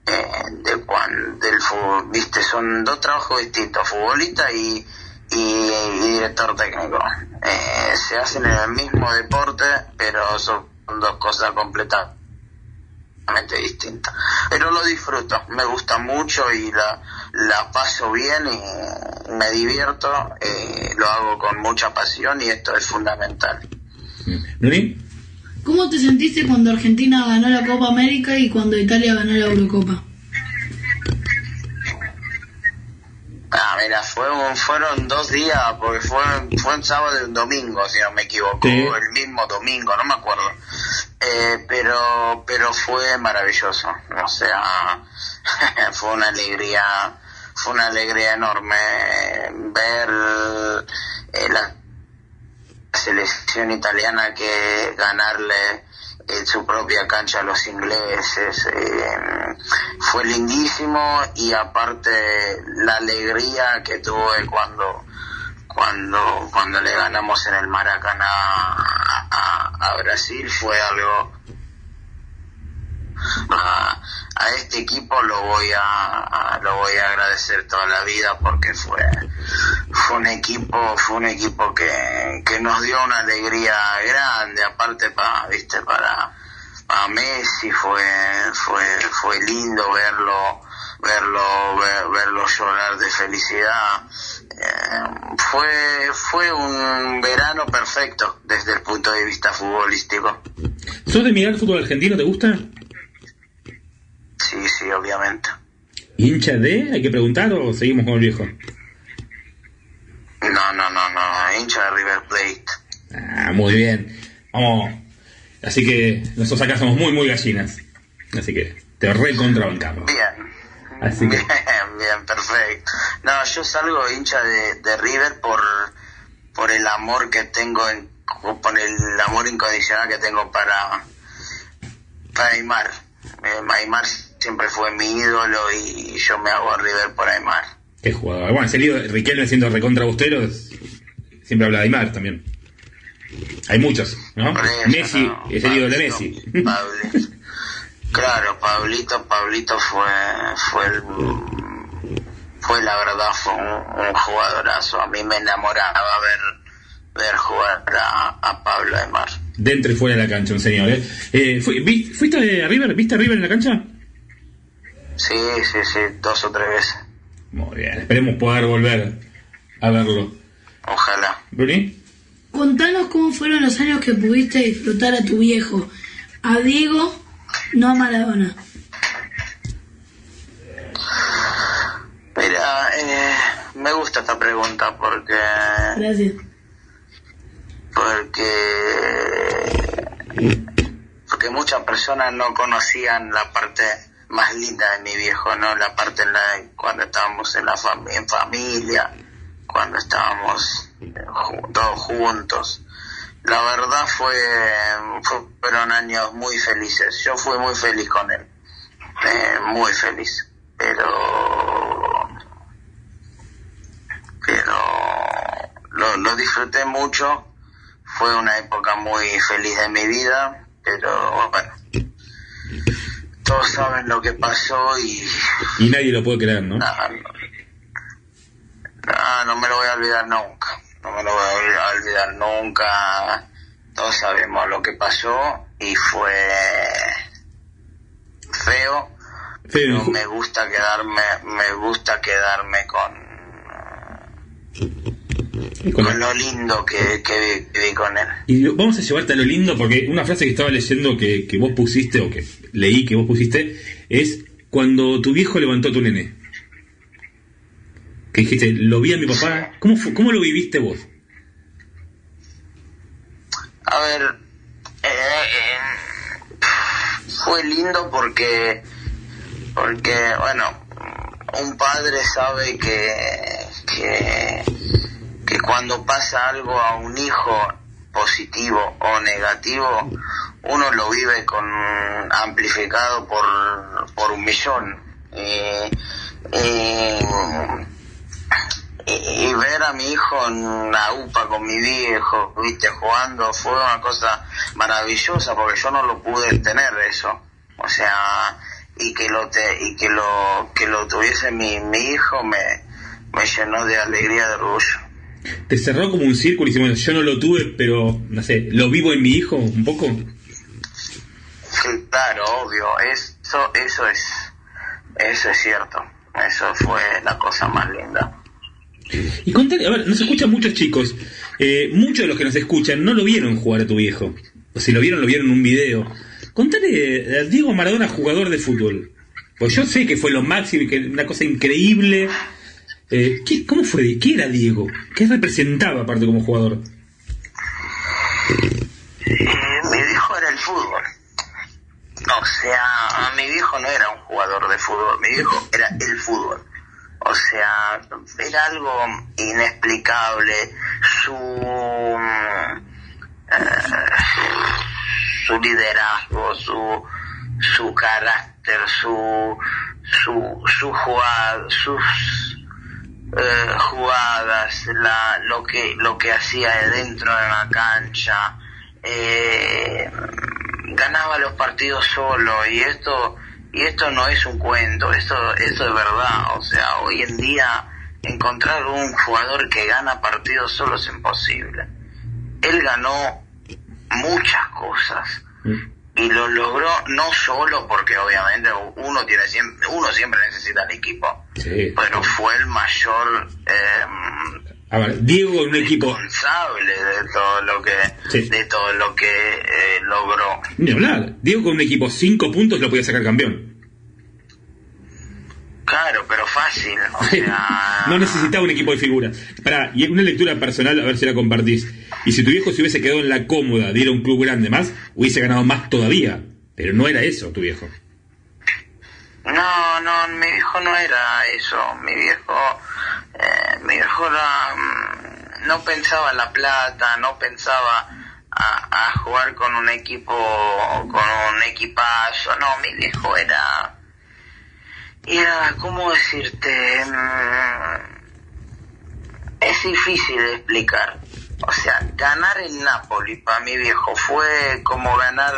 eh, de cuan, del fútbol, viste, son dos trabajos distintos, futbolista y, y, y director técnico. Eh, se hacen en el mismo deporte, pero son dos cosas completamente distintas. Pero lo disfruto, me gusta mucho y la, la paso bien y me divierto, eh, lo hago con mucha pasión y esto es fundamental. ¿Cómo te sentiste cuando Argentina ganó la Copa América y cuando Italia ganó la Eurocopa? Ah, mira, fue un- fueron dos días, porque fue, fue un sábado y un domingo, si no me equivoco, Sí. el mismo domingo, no me acuerdo. Eh, pero, pero fue maravilloso, o sea, [laughs] fue una alegría, fue una alegría enorme ver eh, la selección italiana que ganarle en su propia cancha los ingleses eh, fue lindísimo y aparte la alegría que tuve cuando cuando cuando le ganamos en el Maracaná a Brasil fue algo [laughs] a, a este equipo lo voy a, a- lo voy a agradecer toda la vida porque fue fue un equipo fue un equipo que, que nos dio una alegría grande aparte para viste para para Messi fue fue fue lindo verlo verlo, ver- verlo llorar de felicidad. Eh, fue, fue un verano perfecto desde el punto de vista futbolístico. ¿Sos de mirar fútbol argentino? ¿Te gusta? Sí, sí, obviamente. ¿Hincha de? ¿Hay que preguntar o seguimos con el viejo? No, no, no, no, hincha de River Plate. Ah, muy bien. Vamos. Así que nosotros acá somos muy, muy gallinas. Así que te recontrabancamos. Bien. Así que. Bien, bien, perfecto. No, yo salgo hincha de, de River por, por el amor que tengo, en, por el amor incondicional que tengo para, para Aymar. Eh, Aymar siempre fue mi ídolo y yo me hago a River por Aymar. Qué jugador. Bueno, ese lío, Riquelme siendo recontra bustero, siempre habla de Aymar también. Hay muchos, ¿no? Eso, Messi no, es el ídolo de Messi. Pablito. Claro, Pablito, Pablito fue, fue el, fue la verdad, fue un, un jugadorazo. A mí me enamoraba ver, ver jugar a, a Pablo Aymar. Dentro y fuera de la cancha, un señor. ¿eh? Eh, ¿Fuiste a River? ¿Viste a River en la cancha? Sí, sí, sí, dos o tres veces. Muy bien. Esperemos poder volver a verlo. Ojalá. ¿Bruni? Contanos cómo fueron los años que pudiste disfrutar a tu viejo, a Diego, no a Maradona. Mira, eh, me gusta esta pregunta porque Gracias. porque porque muchas personas no conocían la parte más linda de mi viejo, ¿no? La parte en la cuando estábamos en la fam- en familia, cuando estábamos eh, todos juntos. La verdad fue fue- fueron años muy felices. Yo fui muy feliz con él, eh, muy feliz. Pero pero lo, lo disfruté mucho. Fue una época muy feliz de mi vida, pero bueno, todos saben lo que pasó y Y nadie lo puede creer, ¿no? nada, no, no, no me lo voy a olvidar nunca. No me lo voy a olvidar nunca. Todos sabemos lo que pasó y fue feo. Feo, Pero me gusta quedarme, me gusta quedarme con Con- con lo lindo que, que viví con él. Y vamos a llevarte a lo lindo porque una frase que estaba leyendo que, que vos pusiste o que leí que vos pusiste es cuando tu viejo levantó a tu nene. Que dijiste, lo vi a mi papá. ¿Cómo, fu- cómo lo viviste vos? A ver, eh, eh, fue lindo porque, porque, bueno, un padre sabe que, que, que cuando pasa algo a un hijo positivo o negativo, uno lo vive con amplificado por, por un millón. Eh, eh, y, ver a mi hijo en la UPA con mi viejo, viste, jugando, fue una cosa maravillosa porque yo no lo pude tener eso. O sea, y que lo te, y que lo, que lo tuviese mi, mi hijo me, me llenó de alegría, de orgullo. ¿Te cerró como un círculo y dijiste, bueno, yo no lo tuve, pero, no sé, lo vivo en mi hijo un poco? Claro, obvio, eso, eso es, eso es cierto. Eso fue la cosa más linda. Y contale, a ver, nos escuchan muchos chicos. Eh, muchos de los que nos escuchan no lo vieron jugar a tu viejo. O si lo vieron, lo vieron en un video. Contale a Diego Maradona, jugador de fútbol. Pues yo sé que fue lo máximo que una cosa increíble. Eh, ¿qué- ¿Cómo fue? ¿Qué era Diego? ¿Qué representaba aparte como jugador? Eh, mi viejo era el fútbol. O sea, mi viejo no era un jugador de fútbol, mi viejo era el fútbol. O sea, era algo inexplicable. Su, mm, eh, su liderazgo, su, su carácter, su, su, su jugada, sus eh, jugadas, la, lo que lo que hacía de dentro de la cancha, eh, ganaba los partidos solo y esto y esto no es un cuento, esto esto es verdad, o sea, hoy en día encontrar un jugador que gana partidos solo es imposible. Él ganó muchas cosas y lo logró no solo porque obviamente uno tiene siempre, uno siempre necesita el equipo, Sí. pero fue el mayor eh, A ver, Diego un equipo. responsable de todo lo que Sí. de todo lo que eh, logró. Ni hablar. Diego con un equipo 5 puntos lo podía sacar campeón. Claro, pero fácil, o [laughs] sea, No necesitaba un equipo de figuras. Pará, y una lectura personal, a ver si la compartís. Y si tu viejo se hubiese quedado en la cómoda de ir a un club grande más, hubiese ganado más todavía. Pero no era eso, tu viejo. No, no, mi viejo no era eso. Mi viejo, eh, mi viejo era, mm, no pensaba en la plata, no pensaba a, jugar con un equipo, con un equipazo. No, mi viejo era, era, ¿cómo decirte? Mm, es difícil de explicar. O sea, ganar en Napoli para mi viejo fue como ganar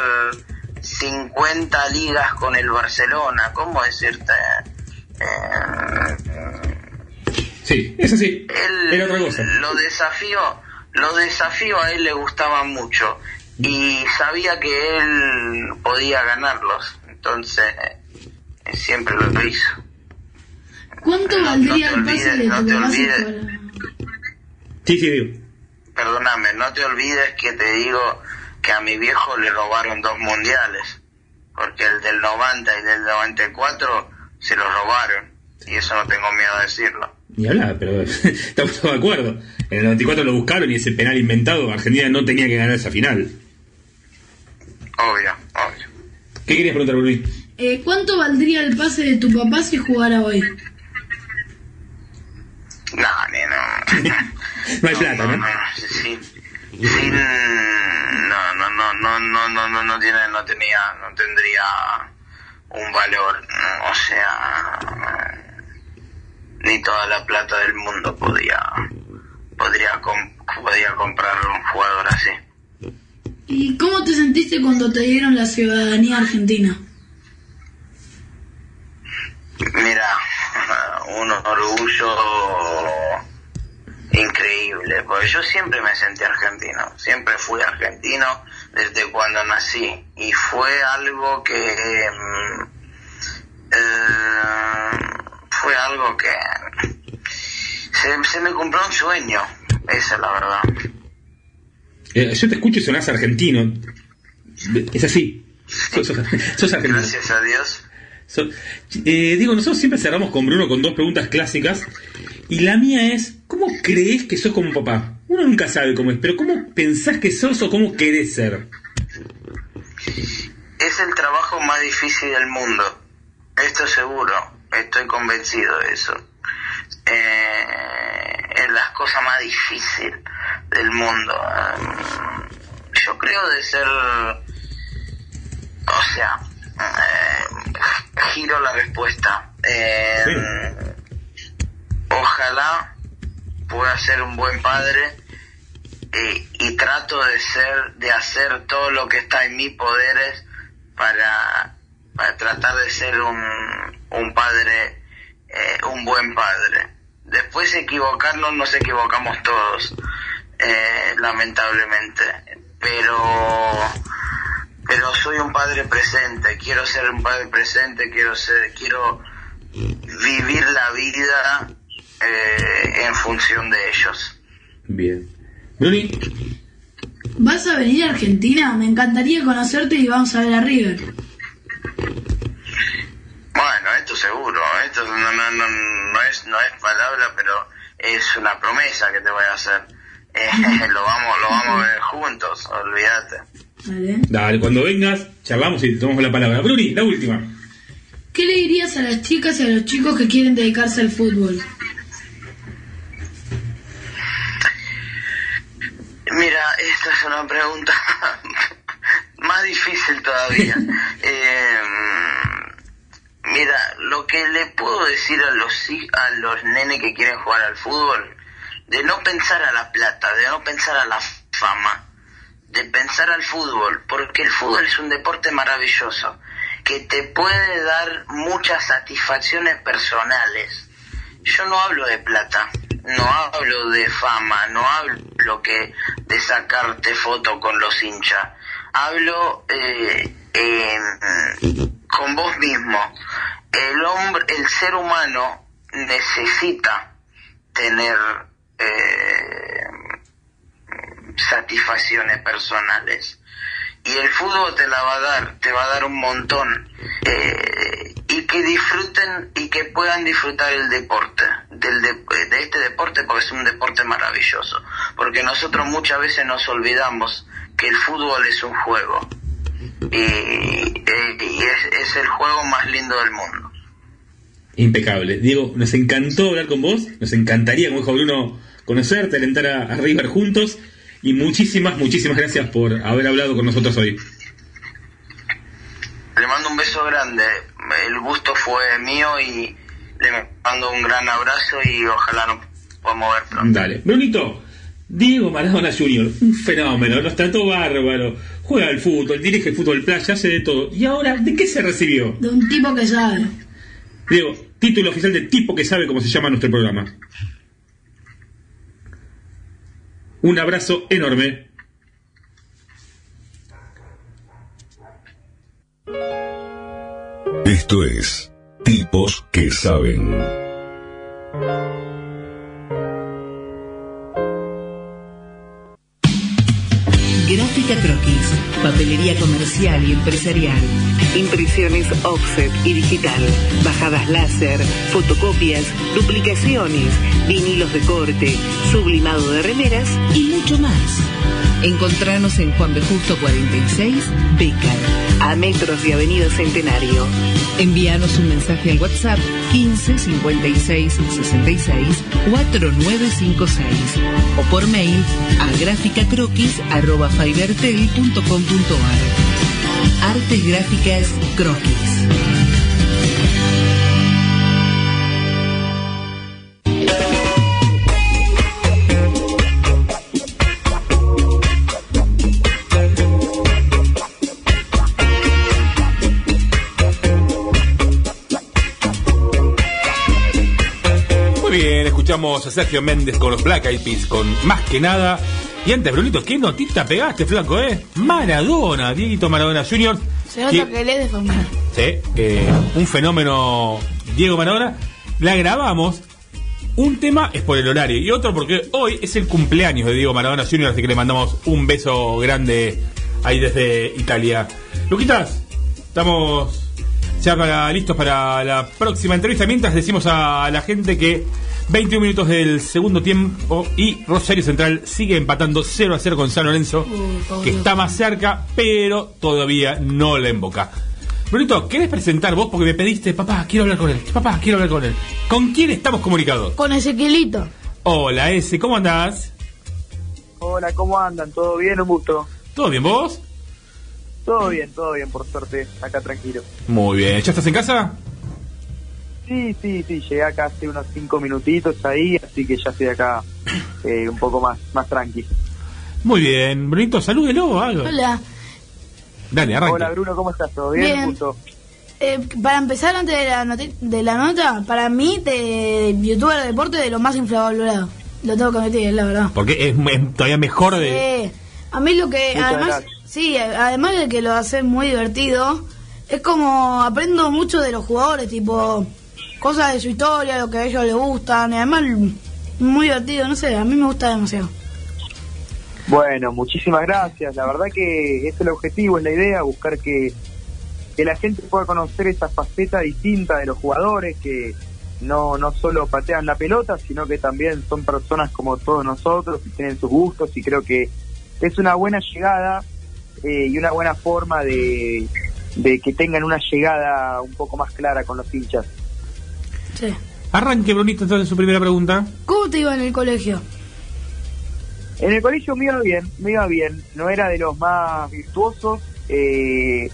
50 ligas con el Barcelona. ¿Cómo decirte? Eh, Sí, es así. él Era otra cosa. lo desafío, lo desafío a él le gustaba mucho y sabía que él podía ganarlos. Entonces, eh, siempre lo hizo. ¿Cuánto No, valdría no el pase olvides, de no te olvides. Sí, sí, Diego. Perdóname, no te olvides que te digo que a mi viejo le robaron dos mundiales. Porque el del 90 y del 94 se los robaron. Y eso no tengo miedo de decirlo. Ni hablar, pero [laughs] estamos todos de acuerdo. En el 94 lo buscaron y ese penal inventado, Argentina no tenía que ganar esa final. Obvio, obvio. ¿Qué querías preguntar, Bruni? Eh, ¿Cuánto valdría el pase de tu papá si jugara hoy? No, ni no. [laughs] No hay plata, ¿no? no, sin, sin, no, no, no, no, no, no, no, no tiene, no tenía, no tendría un valor, o sea, ni toda la plata del mundo podía, podría, podía comprar un jugador así. ¿Y cómo te sentiste cuando te dieron la ciudadanía argentina? Fue algo que mm, eh, fue algo que se, se me cumplió un sueño, esa es la verdad. Eh, yo te escucho y sonás argentino. Es así. Sos, sos- sos argentino. Gracias a Dios. So- eh, digo, nosotros siempre cerramos con Bruno con dos preguntas clásicas. Y la mía es, ¿cómo crees que sos como papá? Uno nunca sabe cómo es, pero ¿cómo pensás que sos o cómo querés ser? Es el trabajo más difícil del mundo. Esto seguro. Estoy convencido de eso. Eh, es la cosa más difícil del mundo. Eh, yo creo de ser... O sea, eh, giro la respuesta. Eh, Ojalá pueda ser un buen padre eh, y trato de ser, de hacer todo lo que está en mis poderes para, para tratar de ser un, un padre, eh, un buen padre. Después equivocarnos, nos equivocamos todos, eh, lamentablemente. Pero, pero soy un padre presente. Quiero ser un padre presente. Quiero ser, quiero vivir la vida eh, en función de ellos. Bien. ¿Vas a venir a Argentina? Me encantaría conocerte y vamos a ver a River. Bueno, esto seguro, esto no, no, no, no es no es palabra, pero es una promesa que te voy a hacer. [laughs] Eh, lo vamos lo vamos a ver juntos, olvídate. Vale. dale, cuando vengas, charlamos y te tomamos la palabra. Bruni, la última. ¿Qué le dirías a las chicas y a los chicos que quieren dedicarse al fútbol? Mira, esta es una pregunta [laughs] más difícil todavía. [laughs] Eh, mira, lo que le puedo decir a los a los nenes que quieren jugar al fútbol, de no pensar a la plata, de no pensar a la fama, de pensar al fútbol, porque el fútbol es un deporte maravilloso que te puede dar muchas satisfacciones personales. Yo no hablo de plata, no hablo de fama, no hablo que de sacarte foto con los hinchas. hablo eh, con vos mismo. El hombre, el ser humano necesita tener eh, satisfacciones personales y el fútbol te la va a dar, te va a dar un montón eh, y que disfruten y que puedan disfrutar el deporte, del de, de este deporte porque es un deporte maravilloso, porque nosotros muchas veces nos olvidamos que el fútbol es un juego y, eh, y es, es el juego más lindo del mundo. Impecable. Diego, nos encantó hablar con vos. Nos encantaría, como dijo Bruno, conocerte, alentar a, a River juntos. Y muchísimas, muchísimas gracias por haber hablado con nosotros hoy. Le mando un beso grande, el gusto fue mío y le mando un gran abrazo y ojalá nos podamos ver pronto. Dale. Brunito, Diego Maradona Jr., un fenómeno, nos trató bárbaro. Juega al fútbol, dirige el fútbol playa, hace de todo. ¿Y ahora de qué se recibió? De un tipo que sabe. Diego, título oficial de tipo que sabe cómo se llama nuestro programa. Un abrazo enorme. Esto es Tipos que Saben. Gráfica Croquis, papelería comercial y empresarial, impresiones offset y digital, bajadas láser, fotocopias, duplicaciones, vinilos de corte, sublimado de remeras y mucho más. Encontranos en Juan B. Justo 46, Becar, a metros de Avenida Centenario. Envíanos un mensaje al WhatsApp 15 56 66 4956 o por mail a Artes Gráficas Croquis. Muy bien, escuchamos a Sergio Méndez con los Black Eyed Peas, con Más que nada. Y antes, Brunito, ¿qué notita pegaste, flaco, eh? Maradona, Dieguito Maradona Jr. Se nota que le es de. Sí, eh, un fenómeno Diego Maradona. La grabamos. Un tema es por el horario y otro porque hoy es el cumpleaños de Diego Maradona Jr., así que le mandamos un beso grande ahí desde Italia. Luquitas, estamos ya para, listos para la próxima entrevista. Mientras decimos a la gente que 21 minutos del segundo tiempo y Rosario Central sigue empatando 0 a 0 con San Lorenzo, que está más cerca, pero todavía no la emboca. Brunito, ¿querés presentar vos? Porque me pediste, papá, quiero hablar con él. Papá, quiero hablar con él. ¿Con quién estamos comunicados? Con Ezequielito. Hola, ese, ¿cómo andás? Hola, ¿cómo andan? ¿Todo bien? Un gusto. ¿Todo bien vos? Todo bien, todo bien, por suerte, acá tranquilo. Muy bien. ¿Ya estás en casa? Sí, sí, sí, llegué acá hace unos cinco minutitos ahí, así que ya estoy acá [coughs] eh, un poco más, más tranqui. Muy bien. Brunito, salúdelo. Algo. Hola. Dale, arranca. Hola Bruno, ¿cómo estás? ¿Todo bien? Bien. Eh, para empezar, antes de la, de la nota, para mí, de youtuber de deporte, de lo más infravalorado. Lo tengo que es la verdad. Porque es, es todavía mejor de... Eh, a mí lo que, Muchas además, gracias. sí, además de que lo hace muy divertido, es como aprendo mucho de los jugadores, tipo, cosas de su historia, lo que a ellos les gustan, y además, muy divertido, no sé, a mí me gusta demasiado. Bueno, muchísimas gracias. La verdad que es el objetivo, es la idea, buscar que, que la gente pueda conocer esa faceta distinta de los jugadores, que no, no solo patean la pelota, sino que también son personas como todos nosotros, que tienen sus gustos, y creo que es una buena llegada eh, y una buena forma de, de que tengan una llegada un poco más clara con los hinchas. Sí. Arranque, Brunito, entonces su primera pregunta. ¿Cómo te iba en el colegio? En el colegio me iba bien, me iba bien. No era de los más virtuosos, eh,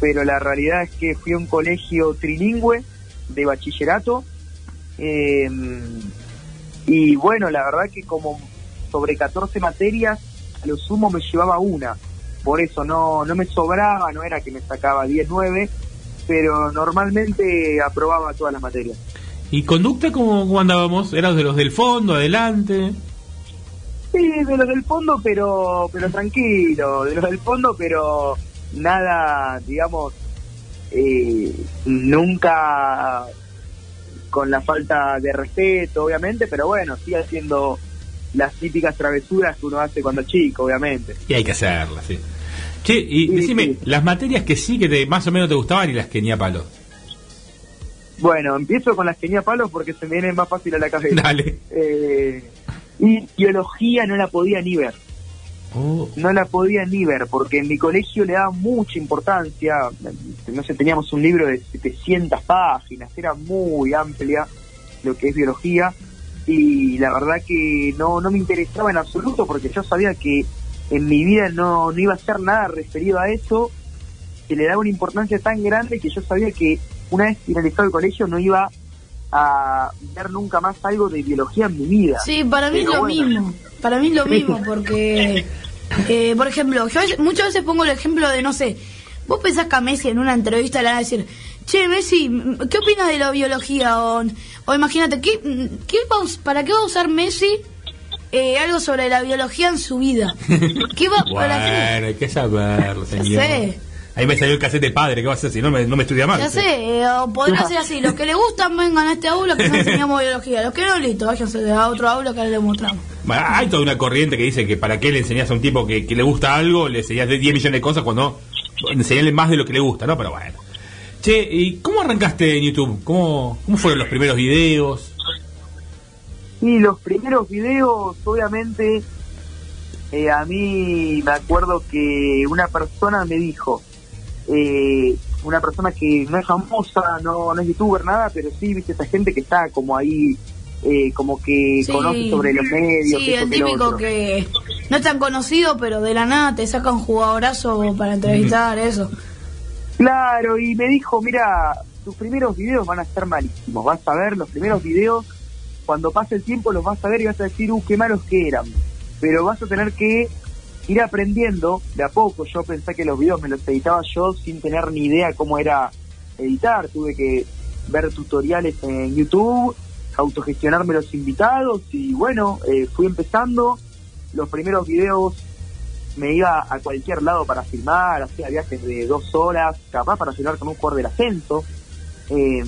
pero la realidad es que fui a un colegio trilingüe de bachillerato. eh, y bueno, la verdad que como sobre 14 materias, a lo sumo me llevaba una. Por eso no, no me sobraba, no era que me sacaba 10, 9, pero normalmente aprobaba todas las materias. ¿Y conducta cómo, cómo andábamos? ¿Eras de los del fondo, adelante? Sí, de los del fondo, pero pero tranquilo, de los del fondo, pero nada, digamos, eh, nunca con la falta de respeto, obviamente, pero bueno, sigue haciendo las típicas travesuras que uno hace cuando es chico, obviamente. Y hay que hacerlas, sí. Che, y decime, las materias que sí que te, más o menos te gustaban y las que ni a palo. Bueno, empiezo con las que ni a palo porque se me viene más fácil a la cabeza. [laughs] Dale. Eh, y biología no la podía ni ver. Oh. No la podía ni ver porque en mi colegio le daba mucha importancia. No sé, teníamos un libro de 700 páginas, era muy amplia lo que es biología y la verdad que no, no me interesaba en absoluto porque yo sabía que en mi vida no, no iba a hacer nada referido a eso, que le daba una importancia tan grande que yo sabía que una vez finalizado el colegio no iba a ver nunca más algo de biología en mi vida. Sí, para mí es Pero lo bueno. mismo. Para mí es lo mismo, [laughs] porque, eh, por ejemplo, yo muchas veces pongo el ejemplo de, no sé, vos pensás que a Messi en una entrevista le van a decir, che, Messi, ¿qué opinas de la biología? O, o imagínate, ¿qué, qué va ¿para qué va a usar Messi eh, algo sobre la biología en su vida? ¿Qué va [laughs] para qué? Bueno, hay que saberlo, señor. sé. Ahí me salió el cassette de padre, ¿qué vas a hacer si no me, no me estudia mal? Ya sé, eh, o podría ser así, los que le gustan vengan a este aula que nos enseñamos biología, los que no, listo, váyanse a otro aula que le mostramos. Bueno, Hay toda una corriente que dice que para qué le enseñas a un tipo que, que le gusta algo, le enseñas de 10 millones de cosas cuando enseñarle más de lo que le gusta, ¿no? Pero bueno. Che, ¿y cómo arrancaste en YouTube? ¿Cómo, cómo fueron los primeros videos? Y los primeros videos, obviamente, eh, a mí me acuerdo que una persona me dijo, eh, una persona que no es famosa, no, no es youtuber, nada, pero sí, viste, esa gente que está como ahí, eh, como que Sí. conoce sobre los medios. Sí, el típico que no es tan conocido, pero de la nada te saca un jugadorazo para entrevistar, eso. Claro, y me dijo, mira, tus primeros videos van a estar malísimos, vas a ver los primeros videos, cuando pase el tiempo los vas a ver y vas a decir, uh, qué malos que eran, pero vas a tener que ir aprendiendo de a poco, yo pensé que los videos me los editaba yo sin tener ni idea cómo era editar, tuve que ver tutoriales en YouTube, autogestionarme los invitados y bueno, eh, fui empezando, los primeros videos me iba a cualquier lado para filmar, hacía viajes de dos horas, capaz para filmar con un jugador del ascenso. eh,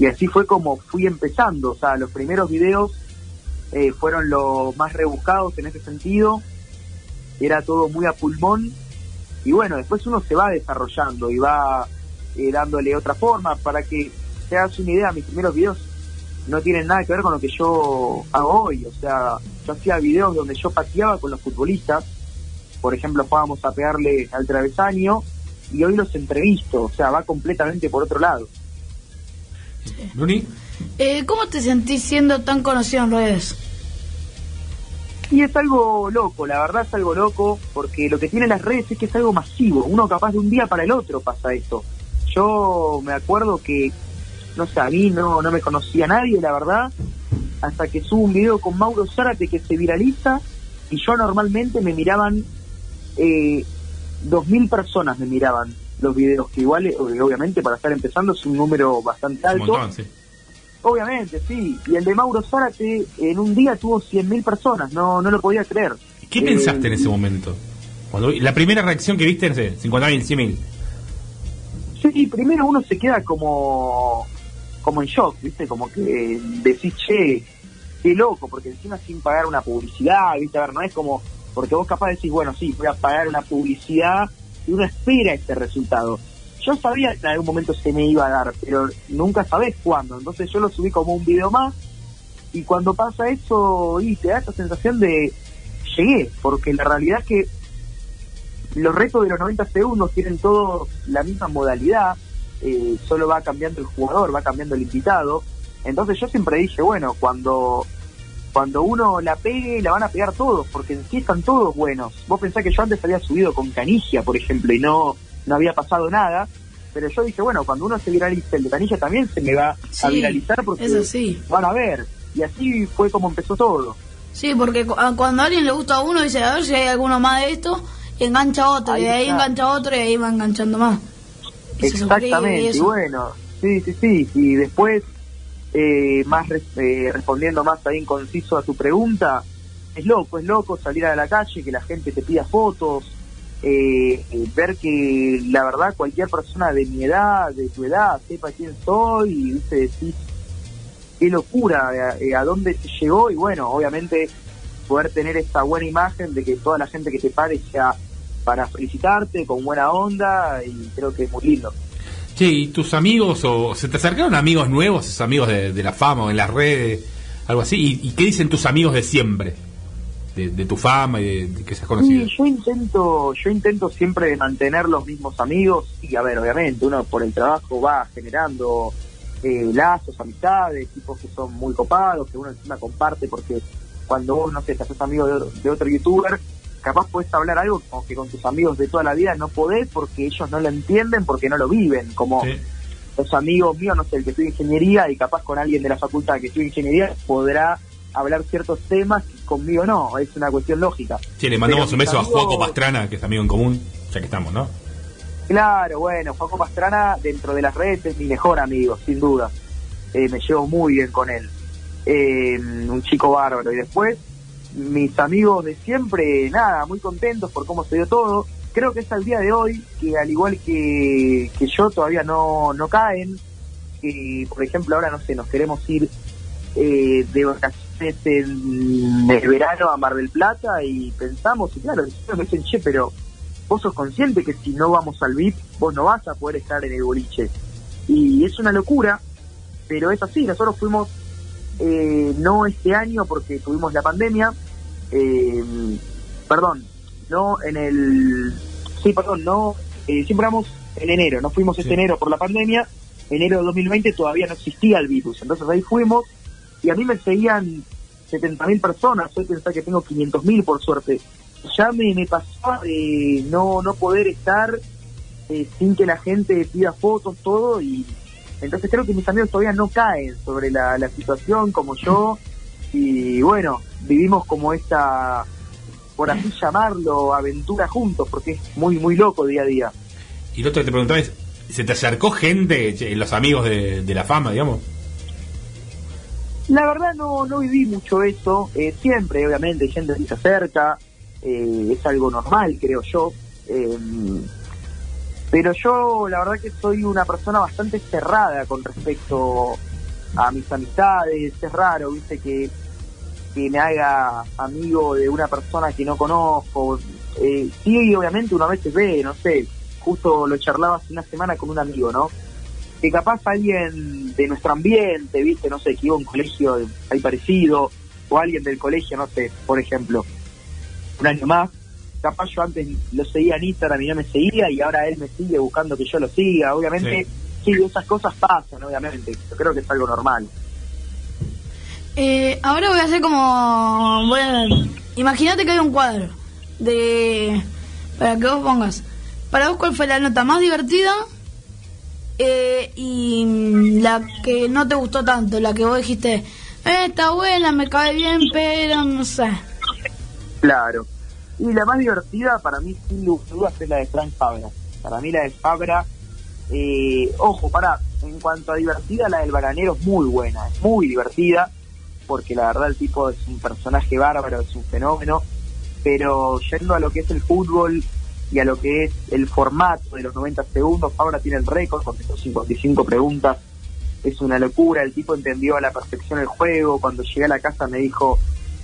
y así fue como fui empezando. O sea, los primeros videos eh, fueron los más rebuscados en ese sentido. Era todo muy a pulmón. Y bueno, después uno se va desarrollando y va eh, dándole otra forma. Para que te hagas una idea, mis primeros videos no tienen nada que ver con lo que yo hago hoy. O sea, yo hacía videos donde yo pateaba con los futbolistas. Por ejemplo, jugábamos a pegarle al travesaño y hoy los entrevisto. O sea, va completamente por otro lado. ¿Bruni? Eh, ¿Cómo te sentís siendo tan conocido en redes? Y es algo loco, la verdad es algo loco, porque lo que tienen las redes es que es algo masivo. Uno capaz de un día para el otro pasa esto. Yo me acuerdo que, no sé, a mí no, no me conocía nadie, la verdad, hasta que subo un video con Mauro Zárate que se viraliza y yo normalmente me miraban, eh, dos mil personas me miraban los videos, que igual, eh, obviamente, para estar empezando es un número bastante Un alto. montón, sí. Obviamente, sí. Y el de Mauro Zárate en un día tuvo 100.000 personas, no, no lo podía creer. ¿Qué Eh, pensaste en ese momento? Cuando la primera reacción que viste, no sé, 50.000, 100.000. Sí, primero uno se queda como, como en shock, ¿viste? Como que decís, che, qué loco, porque encima sin pagar una publicidad, ¿viste? A ver, no es como, porque vos capaz decís, bueno, sí, voy a pagar una publicidad y uno espera este resultado. Yo sabía que en algún momento se me iba a dar, pero nunca sabés cuándo. Entonces yo lo subí como un video más y cuando pasa eso, y te da esa sensación de llegué, porque la realidad es que los retos de los 90 segundos tienen todos la misma modalidad, eh, solo va cambiando el jugador, va cambiando el invitado. Entonces yo siempre dije, bueno, cuando cuando uno la pegue, la van a pegar todos, porque en sí están todos buenos. Vos pensás que yo antes había subido con Canigia, por ejemplo, y no, no había pasado nada, pero yo dije, bueno, cuando uno se viraliza, el de Canigia también se me va a viralizar porque eso sí. van a ver. Y así fue como empezó todo. Sí, porque cu- a- cuando a alguien le gusta a uno, dice, a ver si hay alguno más de esto, y engancha a otro, Ahí y de ahí está. engancha a otro, y ahí va enganchando más. Y Exactamente, y bueno, sí, sí, sí, y después, eh, más eh, respondiendo más ahí en conciso a tu pregunta, es loco, es loco salir a la calle, que la gente te pida fotos, eh, eh, ver que la verdad cualquier persona de mi edad, de tu edad, sepa quién soy y viste decís qué locura, eh, a dónde se llegó y bueno, obviamente poder tener esta buena imagen de que toda la gente que te pare para felicitarte, con buena onda y creo que es muy lindo. Che, ¿y tus amigos o se te acercaron amigos nuevos, esos amigos de, la fama o en las redes, algo así? ¿Y, qué dicen tus amigos de siempre? De, de tu fama y de, de que seas conocido. Yo intento, yo intento siempre mantener los mismos amigos y a ver, obviamente uno por el trabajo va generando eh, lazos, amistades, tipos que son muy copados, que uno encima comparte porque cuando vos, no sé, te haces amigo de, de otro youtuber, capaz puedes hablar algo como que con tus amigos de toda la vida no podés porque ellos no lo entienden, porque no lo viven, como los amigos míos, no sé, el que estudia ingeniería y capaz con alguien de la facultad que estudia ingeniería podrá hablar ciertos temas y conmigo no, es una cuestión lógica. Che, le mandamos Pero un beso a Juaco Pastrana, que es amigo en común, ya que estamos, ¿no? Claro, bueno, Juanjo Pastrana dentro de las redes es mi mejor amigo, sin duda. Eh, me llevo muy bien con él. Eh, un chico bárbaro. Y después, mis amigos de siempre, nada, muy contentos por cómo se dio todo. Creo que es al día de hoy que al igual que, que yo todavía no, no caen. Que, por ejemplo, ahora no sé, nos queremos ir eh, de vacaciones en el verano a Mar del Plata y pensamos, y claro, me dicen, che, pero vos sos consciente que si no vamos al VIP, vos no vas a poder estar en el boliche. Y es una locura, pero es así, nosotros fuimos, eh, no este año porque tuvimos la pandemia, eh, perdón, no en el, sí, perdón, no, eh, siempre vamos en enero, no fuimos este enero por la pandemia, enero de 2020 todavía no existía el virus, entonces ahí fuimos y a mí me seguían 70.000 personas, hoy pensaba que tengo 500.000 por suerte. Ya me, me pasaba de no, no poder estar eh, sin que la gente pida fotos, todo, y entonces creo que mis amigos todavía no caen sobre la, la situación como yo, y bueno, vivimos como esta, por así llamarlo, aventura juntos, porque es muy, muy loco día a día. Y lo otro que te preguntaba es, ¿se te acercó gente, che, los amigos de, de la fama, digamos? La verdad no, no viví mucho eso, eh, siempre obviamente hay gente que se acerca, eh, es algo normal creo yo, eh, pero yo la verdad que soy una persona bastante cerrada con respecto a mis amistades, es raro, viste, que, que me haga amigo de una persona que no conozco, eh, sí obviamente uno a veces ve, no sé, justo lo charlaba hace una semana con un amigo, ¿no? que capaz alguien de nuestro ambiente, viste, no sé, que iba a un colegio ahí parecido, o alguien del colegio, no sé, por ejemplo, un año más, capaz yo antes lo seguía en Instagram y no me seguía, y ahora él me sigue buscando que yo lo siga, obviamente, sí, esas cosas pasan, obviamente, yo creo que es algo normal. Eh, ahora voy a hacer como. A, imagínate que hay un cuadro de. Para que vos pongas. Para vos, ¿cuál fue la nota más divertida? Eh, y la que no te gustó tanto, la que vos dijiste, eh, está buena, me cae bien, pero no sé. Claro. Y la más divertida para mí, sin dudas, es la de Frank Fabra. Para mí la de Fabra, eh, ojo, para, en cuanto a divertida, la del bananero es muy buena, es muy divertida, porque la verdad el tipo es un personaje bárbaro, es un fenómeno, pero yendo a lo que es el fútbol y a lo que es el formato de los 90 segundos, Fabra tiene el récord con estos 55 preguntas, es una locura, el tipo entendió a la perfección el juego, cuando llegué a la casa me dijo,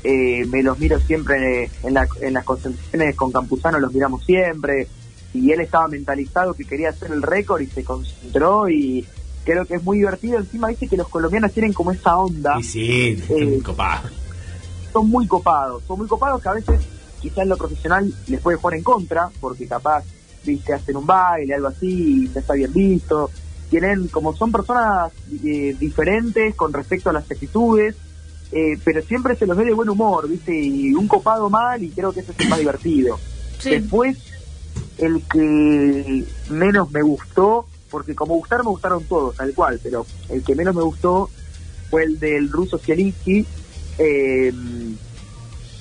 eh, me los miro siempre en, la- en las concentraciones con Campuzano, los miramos siempre, y él estaba mentalizado que quería hacer el récord y se concentró y creo que es muy divertido, encima dice que los colombianos tienen como esa onda, Y sí, Eh, copado. son muy copados, son muy copados que a veces quizás en lo profesional les puede jugar en contra, porque capaz, viste, hacen un baile, algo así, y no está bien visto. Tienen, como son personas eh, diferentes con respecto a las actitudes, eh, pero siempre se los ve de buen humor, viste, y un copado mal, y creo que ese es el más divertido. Después, el que menos me gustó, porque como gustar me gustaron todos, tal cual, pero el que menos me gustó fue el del ruso Zielinski, eh,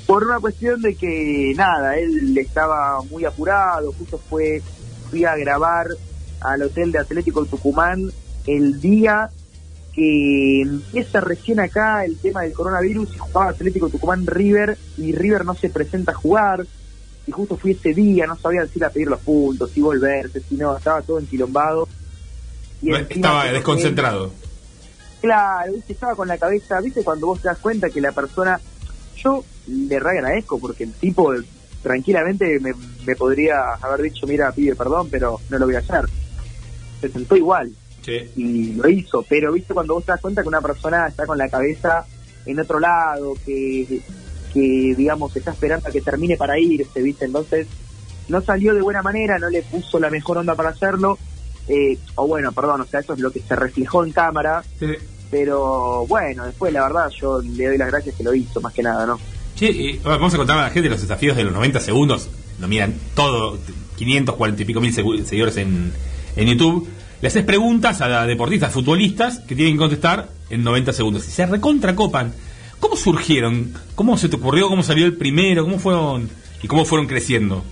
por una cuestión de que nada, él estaba muy apurado, justo fue, fui a grabar al hotel de Atlético de Tucumán el día que empieza recién acá el tema del coronavirus y jugaba Atlético Tucumán River y River no se presenta a jugar y justo fui ese día, no sabía si ir a pedir los puntos, si volverse, si no, estaba todo enquilombado. Y Estaba desconcentrado. Claro, ¿viste? estaba con la cabeza, viste cuando vos te das cuenta que la persona, yo le re agradezco porque el tipo tranquilamente me, me podría haber dicho, mira, pide perdón, pero no lo voy a hacer. Se sentó igual y lo hizo, pero viste cuando vos te das cuenta que una persona está con la cabeza en otro lado, que, que digamos está esperando a que termine para irse, viste, entonces no salió de buena manera, no le puso la mejor onda para hacerlo, eh, o bueno, perdón, o sea, eso es lo que se reflejó en cámara, pero bueno, después la verdad yo le doy las gracias que lo hizo, más que nada, ¿no? Che, y vamos a contar a la gente los desafíos de los 90 segundos. Lo miran todo, 540 y pico mil segu- seguidores en, en YouTube. Le haces preguntas a deportistas, futbolistas, que tienen que contestar en 90 segundos. Y se recontracopan. ¿Cómo surgieron? ¿Cómo se te ocurrió? ¿Cómo salió el primero? ¿Cómo fueron? ¿Y cómo fueron creciendo?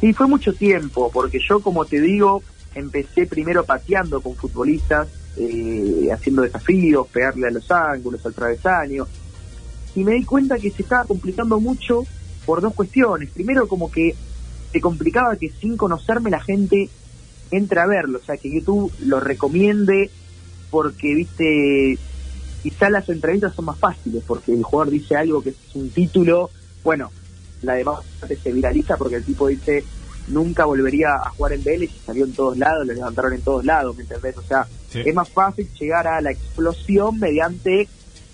Sí, fue mucho tiempo, porque yo, como te digo, empecé primero pateando con futbolistas, eh, haciendo desafíos, pegarle a los ángulos, al travesaño, y me di cuenta que se estaba complicando mucho por dos cuestiones. Primero, como que se complicaba que sin conocerme la gente entre a verlo, o sea, que YouTube lo recomiende porque, viste, quizá las entrevistas son más fáciles, porque el jugador dice algo que es un título, bueno, la demás parte se viraliza porque el tipo dice nunca volvería a jugar en Vélez y salió en todos lados, lo levantaron en todos lados, ¿me entendés? O sea, Sí. es más fácil llegar a la explosión mediante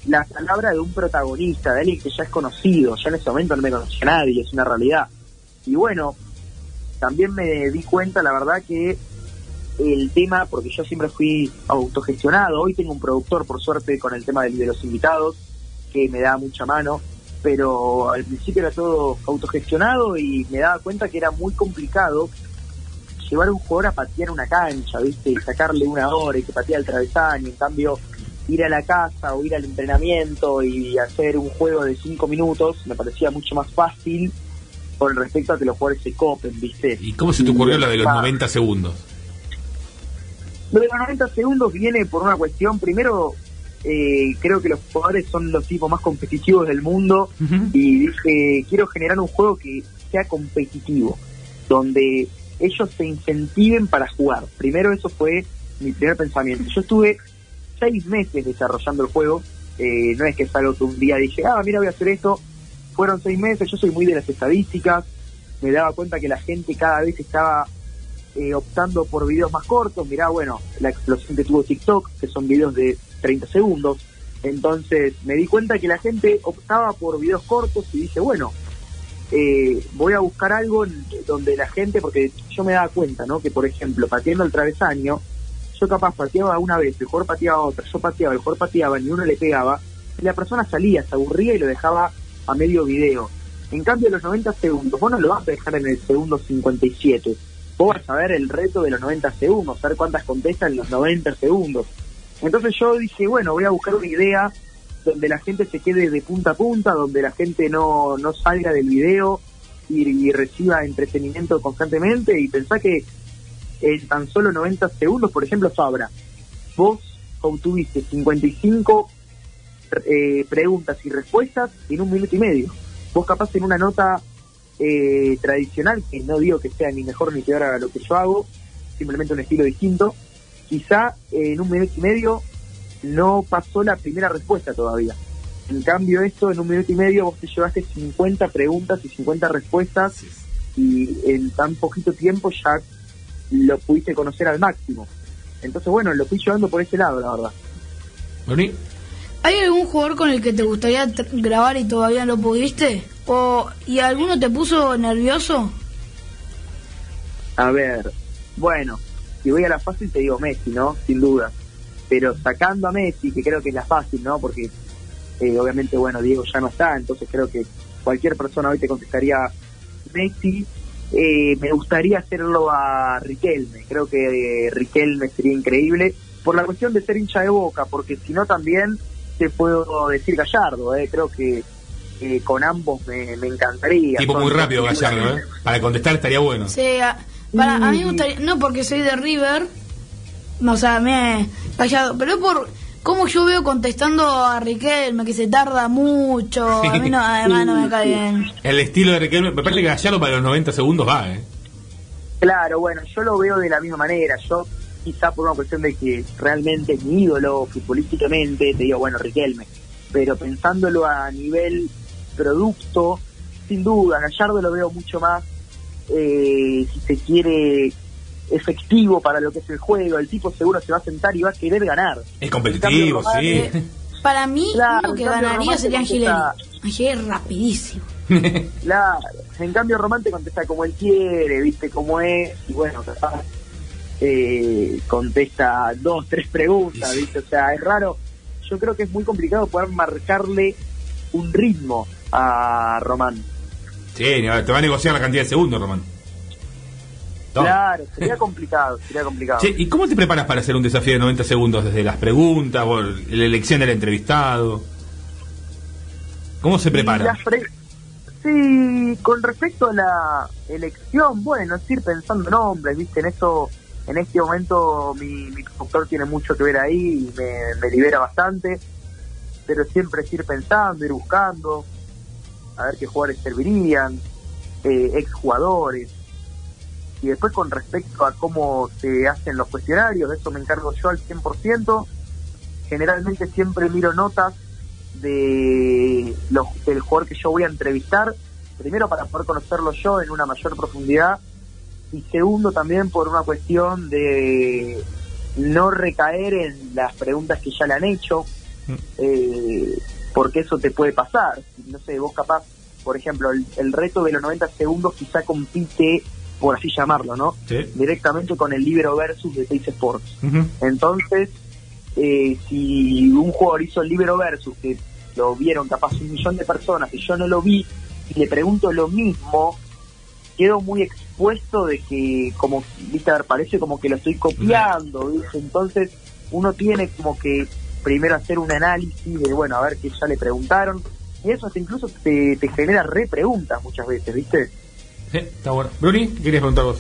la palabra de un protagonista, de alguien que ya es conocido, ya en ese momento no me conocía nadie, es una realidad. Y bueno, también me di cuenta, la verdad, que el tema, porque yo siempre fui autogestionado, hoy tengo un productor, por suerte, con el tema de, los invitados, que me da mucha mano, pero al principio era todo autogestionado y me daba cuenta que era muy complicado llevar a un jugador a patear una cancha, ¿viste? Sacarle una hora y que patea el travesaño, en cambio ir a la casa o ir al entrenamiento y hacer un juego de cinco minutos me parecía mucho más fácil con respecto a que los jugadores se copen, ¿viste? ¿Y cómo se te ocurrió lo de los Ah. 90 segundos? Lo de los 90 segundos viene por una cuestión, primero, eh, creo que los jugadores son los tipos más competitivos del mundo y dije, quiero generar un juego que sea competitivo, donde ellos se incentiven para jugar. Primero eso fue mi primer pensamiento. Yo estuve seis meses desarrollando el juego, eh, no es que es algo que un día dije, ah, mira, voy a hacer esto. Fueron seis meses, yo soy muy de las estadísticas, me daba cuenta que la gente cada vez estaba eh, optando por videos más cortos. Mirá, bueno, la explosión que tuvo TikTok, que son videos de 30 segundos. Entonces me di cuenta que la gente optaba por videos cortos y dije, bueno, eh, voy a buscar algo donde la gente, porque yo me daba cuenta, ¿no? Que por ejemplo, pateando el travesaño, yo capaz pateaba una vez, el jugador pateaba otra, yo pateaba, el jugador pateaba, ni uno le pegaba, y la persona salía, se aburría y lo dejaba a medio video. En cambio, los 90 segundos, vos no lo vas a dejar en el segundo 57. Vos vas a ver el reto de los 90 segundos, ver cuántas contestan en los 90 segundos. Entonces yo dije, bueno, voy a buscar una idea donde la gente se quede de punta a punta, donde la gente no, no salga del video y, y reciba entretenimiento constantemente y pensá que en tan solo 90 segundos, por ejemplo, Fabra, vos obtuviste 55 eh, preguntas y respuestas en un minuto y medio. Vos capaz en una nota eh, tradicional, que no digo que sea ni mejor ni peor a lo que yo hago, simplemente un estilo distinto, quizá eh, en un minuto y medio no pasó la primera respuesta todavía. En cambio esto, en un minuto y medio vos te llevaste 50 preguntas y 50 respuestas y en tan poquito tiempo ya lo pudiste conocer al máximo. Entonces bueno, lo fui llevando por ese lado, la verdad. ¿Hay algún jugador con el que te gustaría grabar y todavía no pudiste? ¿O, ¿Y alguno te puso nervioso? A ver, bueno, si voy a la fácil te digo Messi, ¿no? Sin duda. Pero sacando a Messi, que creo que es la fácil, ¿no? Porque eh, obviamente, bueno, Diego ya no está, entonces creo que cualquier persona hoy te contestaría Messi. Eh, me gustaría hacerlo a Riquelme, creo que eh, Riquelme sería increíble, por la cuestión de ser hincha de boca, porque si no también te puedo decir Gallardo, eh, creo que eh, con ambos me, me encantaría. Tipo muy rápido, Gallardo, ¿eh? Para contestar estaría bueno. Sí, a, para, a mí me gustaría, no porque soy de River, o sea, me callado, pero es por cómo yo veo contestando a Riquelme, que se tarda mucho, a mí no, [laughs] además no me cae bien. El estilo de Riquelme, me parece que Gallardo para los 90 segundos va, ¿eh? Claro, bueno, yo lo veo de la misma manera. Yo, quizá por una cuestión de que realmente es mi ídolo futbolísticamente, te digo, bueno, Riquelme. Pero pensándolo a nivel producto, sin duda, Gallardo lo veo mucho más, eh, si se quiere, efectivo para lo que es el juego. El tipo seguro se va a sentar y va a querer ganar. Es competitivo, sí. Para mí, Claro, lo que ganaría sería Angelini. Angelini es rapidísimo. [laughs] Claro, en cambio Román te contesta como él quiere, viste cómo es, y bueno, capaz, eh, contesta dos, tres preguntas, viste, o sea, es raro. Yo creo que es muy complicado poder marcarle un ritmo a Román. Sí, te va a negociar la cantidad de segundos, Román. No. Claro, sería [laughs] complicado, sería complicado. ¿y cómo te preparas para hacer un desafío de 90 segundos? Desde las preguntas, o la elección del entrevistado. ¿Cómo se prepara? Sí, con respecto a la elección, bueno, es ir pensando nombres, viste, en eso, en este momento mi, mi productor tiene mucho que ver ahí y me, me libera bastante, pero siempre es ir pensando, ir buscando, a ver qué jugadores servirían, eh, exjugadores. Y después con respecto a cómo se hacen los cuestionarios, de eso me encargo yo al 100%. Generalmente siempre miro notas de los, del jugador que yo voy a entrevistar, primero para poder conocerlo yo en una mayor profundidad y segundo también por una cuestión de no recaer en las preguntas que ya le han hecho, eh, porque eso te puede pasar. No sé, vos capaz, por ejemplo, el, el reto de los 90 segundos quizá compite, por así llamarlo, ¿no? Sí. Directamente con el libro versus de Teis Sports. Ujú. Entonces, eh, si un jugador hizo el libro versus, que lo vieron capaz un millón de personas, y yo no lo vi, y le pregunto lo mismo, quedo muy expuesto de que, como, viste, a ver, parece como que lo estoy copiando, ¿viste? Entonces, uno tiene como que primero hacer un análisis de, bueno, a ver qué ya le preguntaron, y eso hasta incluso te, te genera repreguntas muchas veces, ¿viste? Sí, está bueno. Bruni, ¿qué querías preguntar vos?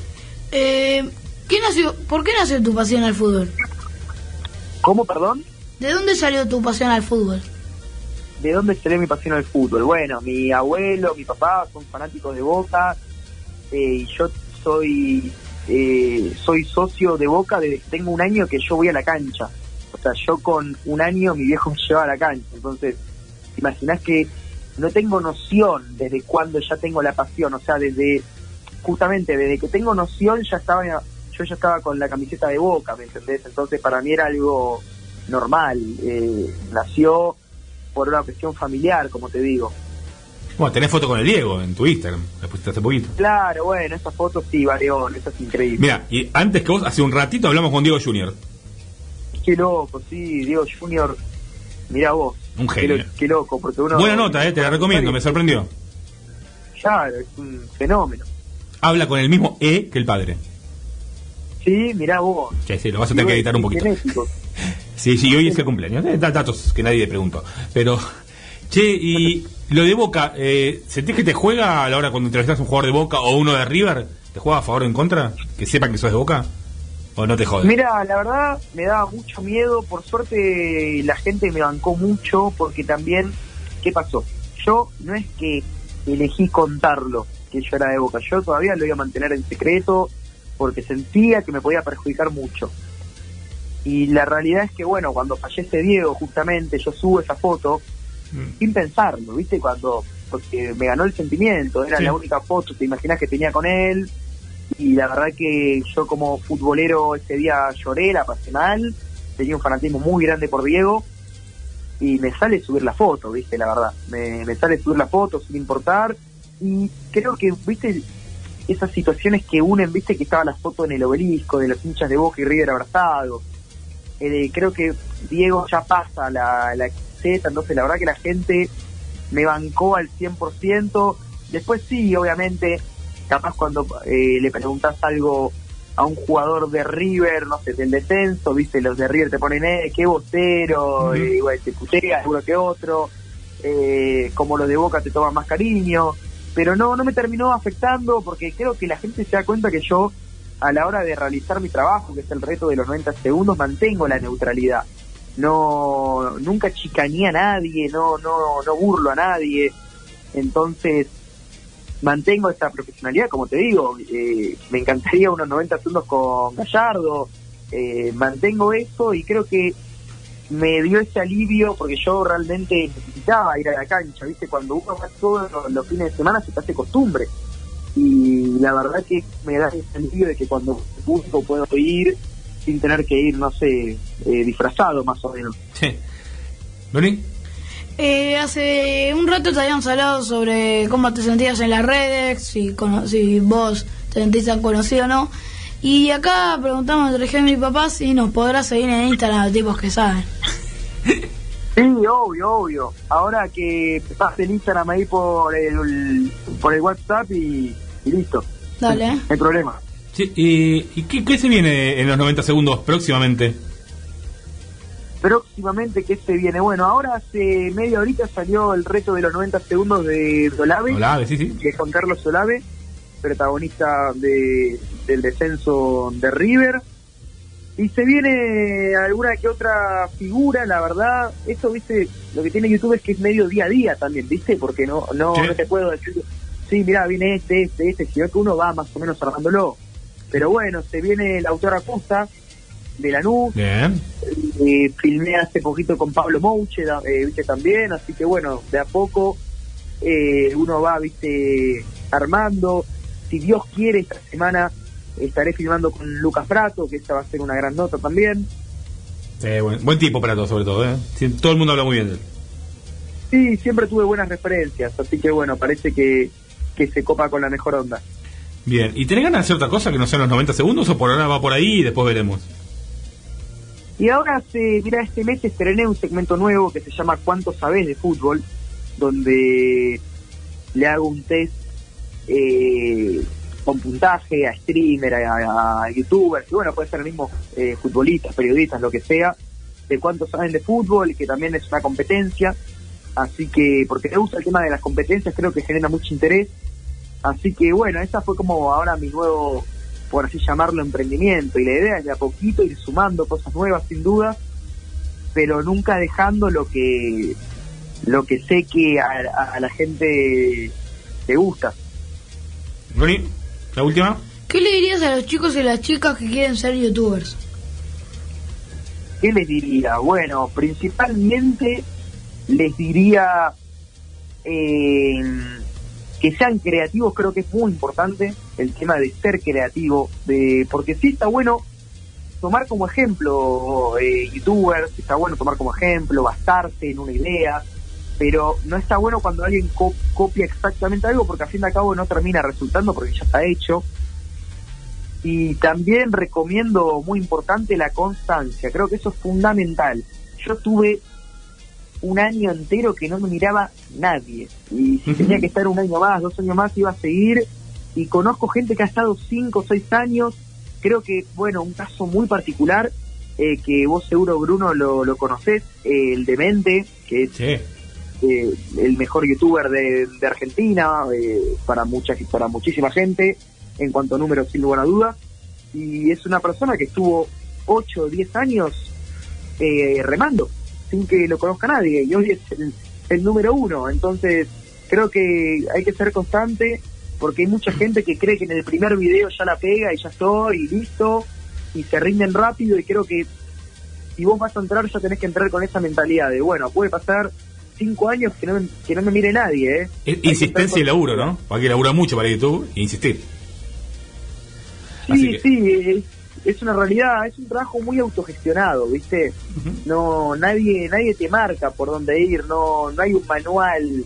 Eh, ¿qué nació, ¿Por qué nació tu pasión al fútbol? ¿Cómo, perdón? ¿De dónde salió tu pasión al fútbol? ¿De dónde salió mi pasión al fútbol? Bueno, mi abuelo, mi papá son fanáticos de Boca eh, yo soy eh, soy socio de Boca desde que tengo un año que yo voy a la cancha. O sea, yo con un año mi viejo [laughs] me lleva a la cancha. Entonces, ¿te imaginás que no tengo noción desde cuándo ya tengo la pasión? O sea, desde justamente desde que tengo noción ya estaba yo ya estaba con la camiseta de Boca, ¿me entendés? Entonces para mí era algo normal. Eh, nació por una cuestión familiar, como te digo. Bueno, tenés foto con el Diego en tu Instagram, la pusiste hace poquito. Claro, bueno, esa foto sí, Varión, eso es increíble. Mira, y antes que vos, hace un ratito hablamos con Diego Junior. Qué loco, sí, Diego Junior, mira vos. Un Qué, genio. lo- qué loco, porque uno... Buena nota, eh, te la recomiendo, me sorprendió. Claro, es un fenómeno. Habla con el mismo E que el padre. Sí, mirá vos. Sí, sí, lo vas a tener que editar un poquito. Genético. [laughs] Sí, sí, hoy es el cumpleaños. Eh, da- datos que nadie le preguntó. Pero, che, y lo de Boca, eh, ¿sentís que te juega a la hora cuando entrevistas a un jugador de Boca o uno de River? ¿Te juega a favor o en contra? ¿Que sepan que sos de Boca? ¿O no te jode? Mira, la verdad me daba mucho miedo. Por suerte la gente me bancó mucho porque también, ¿qué pasó? Yo no es que elegí contarlo, que yo era de Boca. Yo todavía lo iba a mantener en secreto porque sentía que me podía perjudicar mucho. Y la realidad es que, bueno, cuando fallece Diego, justamente, yo subo esa foto sin pensarlo, ¿viste? Cuando, porque me ganó el sentimiento, era Sí. la única foto, te imaginas que tenía con él, y la verdad que yo como futbolero ese día lloré, la pasé mal, tenía un fanatismo muy grande por Diego, y me sale subir la foto, ¿viste? La verdad, me, me sale subir la foto sin importar, y creo que, ¿viste? Esas situaciones que unen, ¿viste? Que estaba la foto en el obelisco de los hinchas de Boca y River abrazados, eh, creo que Diego ya pasa la, la Entonces la verdad que la gente me bancó al 100%. Después sí, obviamente, capaz cuando eh, le preguntas algo a un jugador de River, no sé, del descenso, viste, los de River te ponen, eh, qué vocero, Ujú. eh, igual te putea, uno que otro, eh, como los de Boca te toman más cariño, pero no, no me terminó afectando porque creo que la gente se da cuenta que yo a la hora de realizar mi trabajo, que es el reto de los 90 segundos, mantengo la neutralidad. No, nunca chicaneé a nadie, no, no, no burlo a nadie. Entonces, mantengo esta profesionalidad, como te digo, eh, me encantaría unos 90 segundos con Gallardo, eh, mantengo eso y creo que me dio ese alivio porque yo realmente necesitaba ir a la cancha, ¿viste? Cuando uno va todos los, fines de semana se te hace costumbre. Y la verdad que me da ese alivio de que cuando busco puedo ir sin tener que ir, no sé, eh, disfrazado más o menos. Sí. Eh, hace un rato te habíamos hablado sobre cómo te sentías en las redes, si, cono- si vos te sentís tan conocido o no. Y acá preguntamos entre Gemma y mi papá si nos podrás seguir en Instagram, tipos que saben. Sí, obvio, obvio. Ahora que pase el Instagram ahí por el, por el WhatsApp y, y listo. Dale. No hay problema. Sí, ¿Y, y qué, qué se viene en los 90 segundos próximamente? Próximamente, ¿qué se viene? Bueno, ahora hace media horita salió el reto de los 90 segundos de Solave. Olave, sí, sí. de Juan Carlos Solave, protagonista de, del descenso de River. Y se viene alguna que otra figura, la verdad. Esto, viste, lo que tiene YouTube es que es medio día a día también, viste, porque no no, Sí. no te puedo decir, sí, mira, viene este, este, este, sino que uno va más o menos armándolo. Pero bueno, se viene el autor Acosta de Lanús, Bien. eh, filmé hace poquito con Pablo Mouche, eh, viste también, así que bueno, de a poco eh, uno va, viste, armando. Si Dios quiere, esta semana estaré filmando con Lucas Prato, que esta va a ser una gran nota también. Buen, buen tipo para todo, sobre todo. ¿eh? Todo el mundo habla muy bien de él. Sí, siempre tuve buenas referencias, así que bueno, parece que, que se copa con la mejor onda. Bien. ¿Y tenés ganas de hacer otra cosa que no sean los 90 segundos o por ahora va por ahí y después veremos? Y ahora, se, mira, este mes estrené un segmento nuevo que se llama ¿Cuánto sabes de fútbol? Donde le hago un test eh, con puntaje a streamer, a, youtubers, y bueno, puede ser el mismo eh, futbolistas, periodistas, lo que sea, de cuánto saben de fútbol y que también es una competencia. Así que, porque me gusta el tema de las competencias, creo que genera mucho interés. Así que bueno, esa fue como ahora mi nuevo, por así llamarlo, emprendimiento. Y la idea es de a poquito ir sumando cosas nuevas, sin duda, pero nunca dejando lo que lo que sé que a, a- a la gente le gusta. Ronnie, la última. ¿Qué le dirías a los chicos y las chicas que quieren ser youtubers? ¿Qué les diría? Bueno, principalmente les diría eh, que sean creativos, creo que es muy importante el tema de ser creativo, de porque sí está bueno tomar como ejemplo eh, youtubers, está bueno tomar como ejemplo, bastarse en una idea, pero no está bueno cuando alguien co- copia exactamente algo porque al fin al cabo no termina resultando porque ya está hecho. Y también recomiendo, muy importante, la constancia. Creo que eso es fundamental. Yo tuve un año entero que no me miraba nadie. Y si tenía que estar un año más, dos años más, iba a seguir. Y conozco gente que ha estado cinco o seis años. Creo que, bueno, un caso muy particular, eh, que vos seguro, Bruno, lo, lo conocés, eh, el Demente, que es eh, el mejor youtuber de, de Argentina, eh, para, mucha, para muchísima gente, en cuanto a números, sin lugar a dudas. Y es una persona que estuvo 8 o 10 años eh, remando, sin que lo conozca nadie, y hoy es el, el número uno. Entonces, creo que hay que ser constante, porque hay mucha gente que cree que en el primer video ya la pega y ya estoy, y listo, y se rinden rápido, y creo que si vos vas a entrar, ya tenés que entrar con esa mentalidad de, bueno, puede pasar cinco años que no me, que no me mire nadie, ¿eh? Es insistencia y laburo, ¿no? Hay que labura mucho para YouTube e insistir. Sí, que- sí, es, una realidad, es un trabajo muy autogestionado, ¿viste? No, nadie, nadie te marca por dónde ir, no, no hay un manual.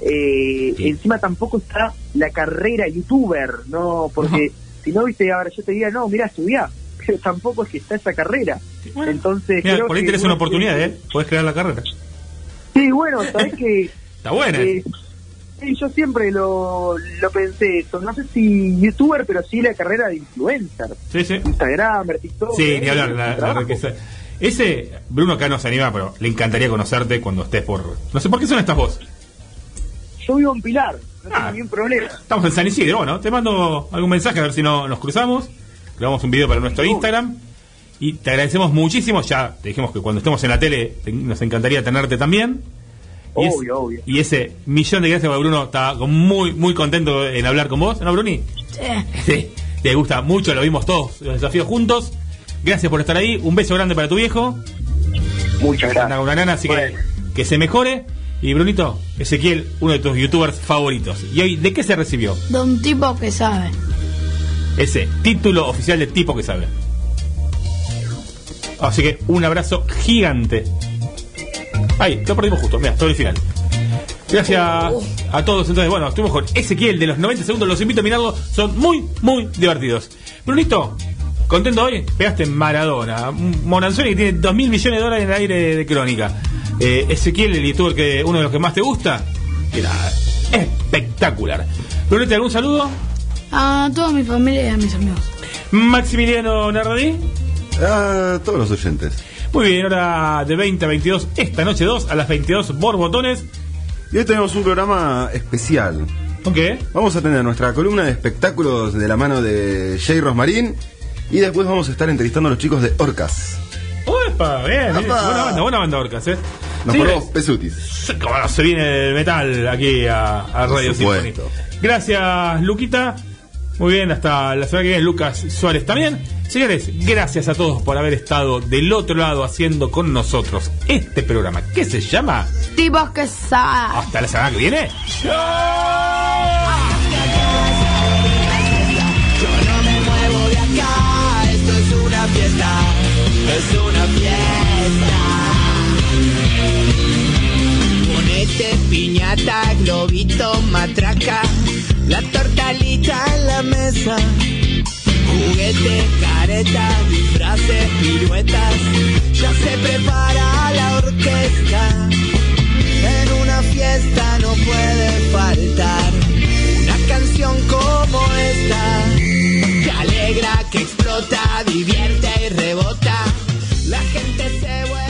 Eh, Encima tampoco está la carrera youtuber, no, porque si no, viste, ahora yo te diría, no, mira, estudiá, [laughs] pero tampoco es que está esa carrera. Entonces, Mira, creo por ahí tenés una oportunidad, ¿eh? Podés crear la carrera. Sí, bueno, sabes que [laughs] Está buena. Eh, sí, yo siempre lo, lo pensé eso. No sé si youtuber, pero sí la carrera de influencer. Sí, sí. Instagram, TikTok. Sí, eh, ni hablar. La, la riqueza. Ese, Bruno acá no se anima, pero le encantaría conocerte cuando estés por. No sé por qué son estas vos. Yo vivo en Pilar, no Ah. tengo ningún problema. Estamos en San Isidro, ¿no? Te mando algún mensaje a ver si no nos cruzamos. grabamos un video para nuestro Instagram. Y te agradecemos muchísimo. Ya te dijimos que cuando estemos en la tele te- nos encantaría tenerte también. Y, es- Obvio, obvio. y ese millón de gracias, Bruno está con- muy, muy contento en hablar con vos, ¿no, Bruni? Sí. Sí, te gusta mucho, lo vimos todos, los desafíos juntos. Gracias por estar ahí. Un beso grande para tu viejo. Muchas gracias. Una, una nana, así que, que se mejore. Y Brunito, Ezequiel, uno de tus youtubers favoritos. ¿Y hoy de qué se recibió? De un tipo que sabe. Ese título oficial de tipo que sabe. Así que un abrazo gigante. Ahí, lo perdimos justo, mira, todo el final. Gracias a todos. Entonces, bueno, estuvimos con Ezequiel de los 90 segundos. Los invito a mirarlo. Son muy, muy divertidos. Brunito, ¿contento hoy? Pegaste en Maradona. Monanzoni que tiene 2 mil millones de dólares en el aire de crónica. Eh, Ezequiel, el youtuber que uno de los que más te gusta. Era espectacular. Brunito, ¿algún saludo? A toda mi familia y a mis amigos. Maximiliano Narradí. A todos los oyentes. Muy bien, hora de 20 a 22, esta noche 2 a las 22 borbotones. Y hoy tenemos un programa especial. ¿Con qué? Vamos a tener nuestra columna de espectáculos de la mano de Jay Rosmarín. Y después vamos a estar entrevistando a los chicos de Orcas. Uepa, bien, bien. Buena banda, buena banda Orcas, ¿eh? Nos Sí, ponemos pesutis. se- viene el metal aquí a, Radio. Sinfónico. Gracias, Luquita. Muy bien, hasta la semana que viene, Lucas Suárez también. Señores, gracias a todos por haber estado del otro lado haciendo con nosotros este programa que se llama Tipos que saben. Hasta la semana que viene. no me muevo de acá, esto es una fiesta, es una fiesta. Ponete piñata, globito, matraca, la tortalita en la mesa, juguete, careta, disfraces, piruetas, ya se prepara la orquesta, en una fiesta no puede faltar una canción como esta, que alegra, que explota, divierte y rebota, la gente se vuelve.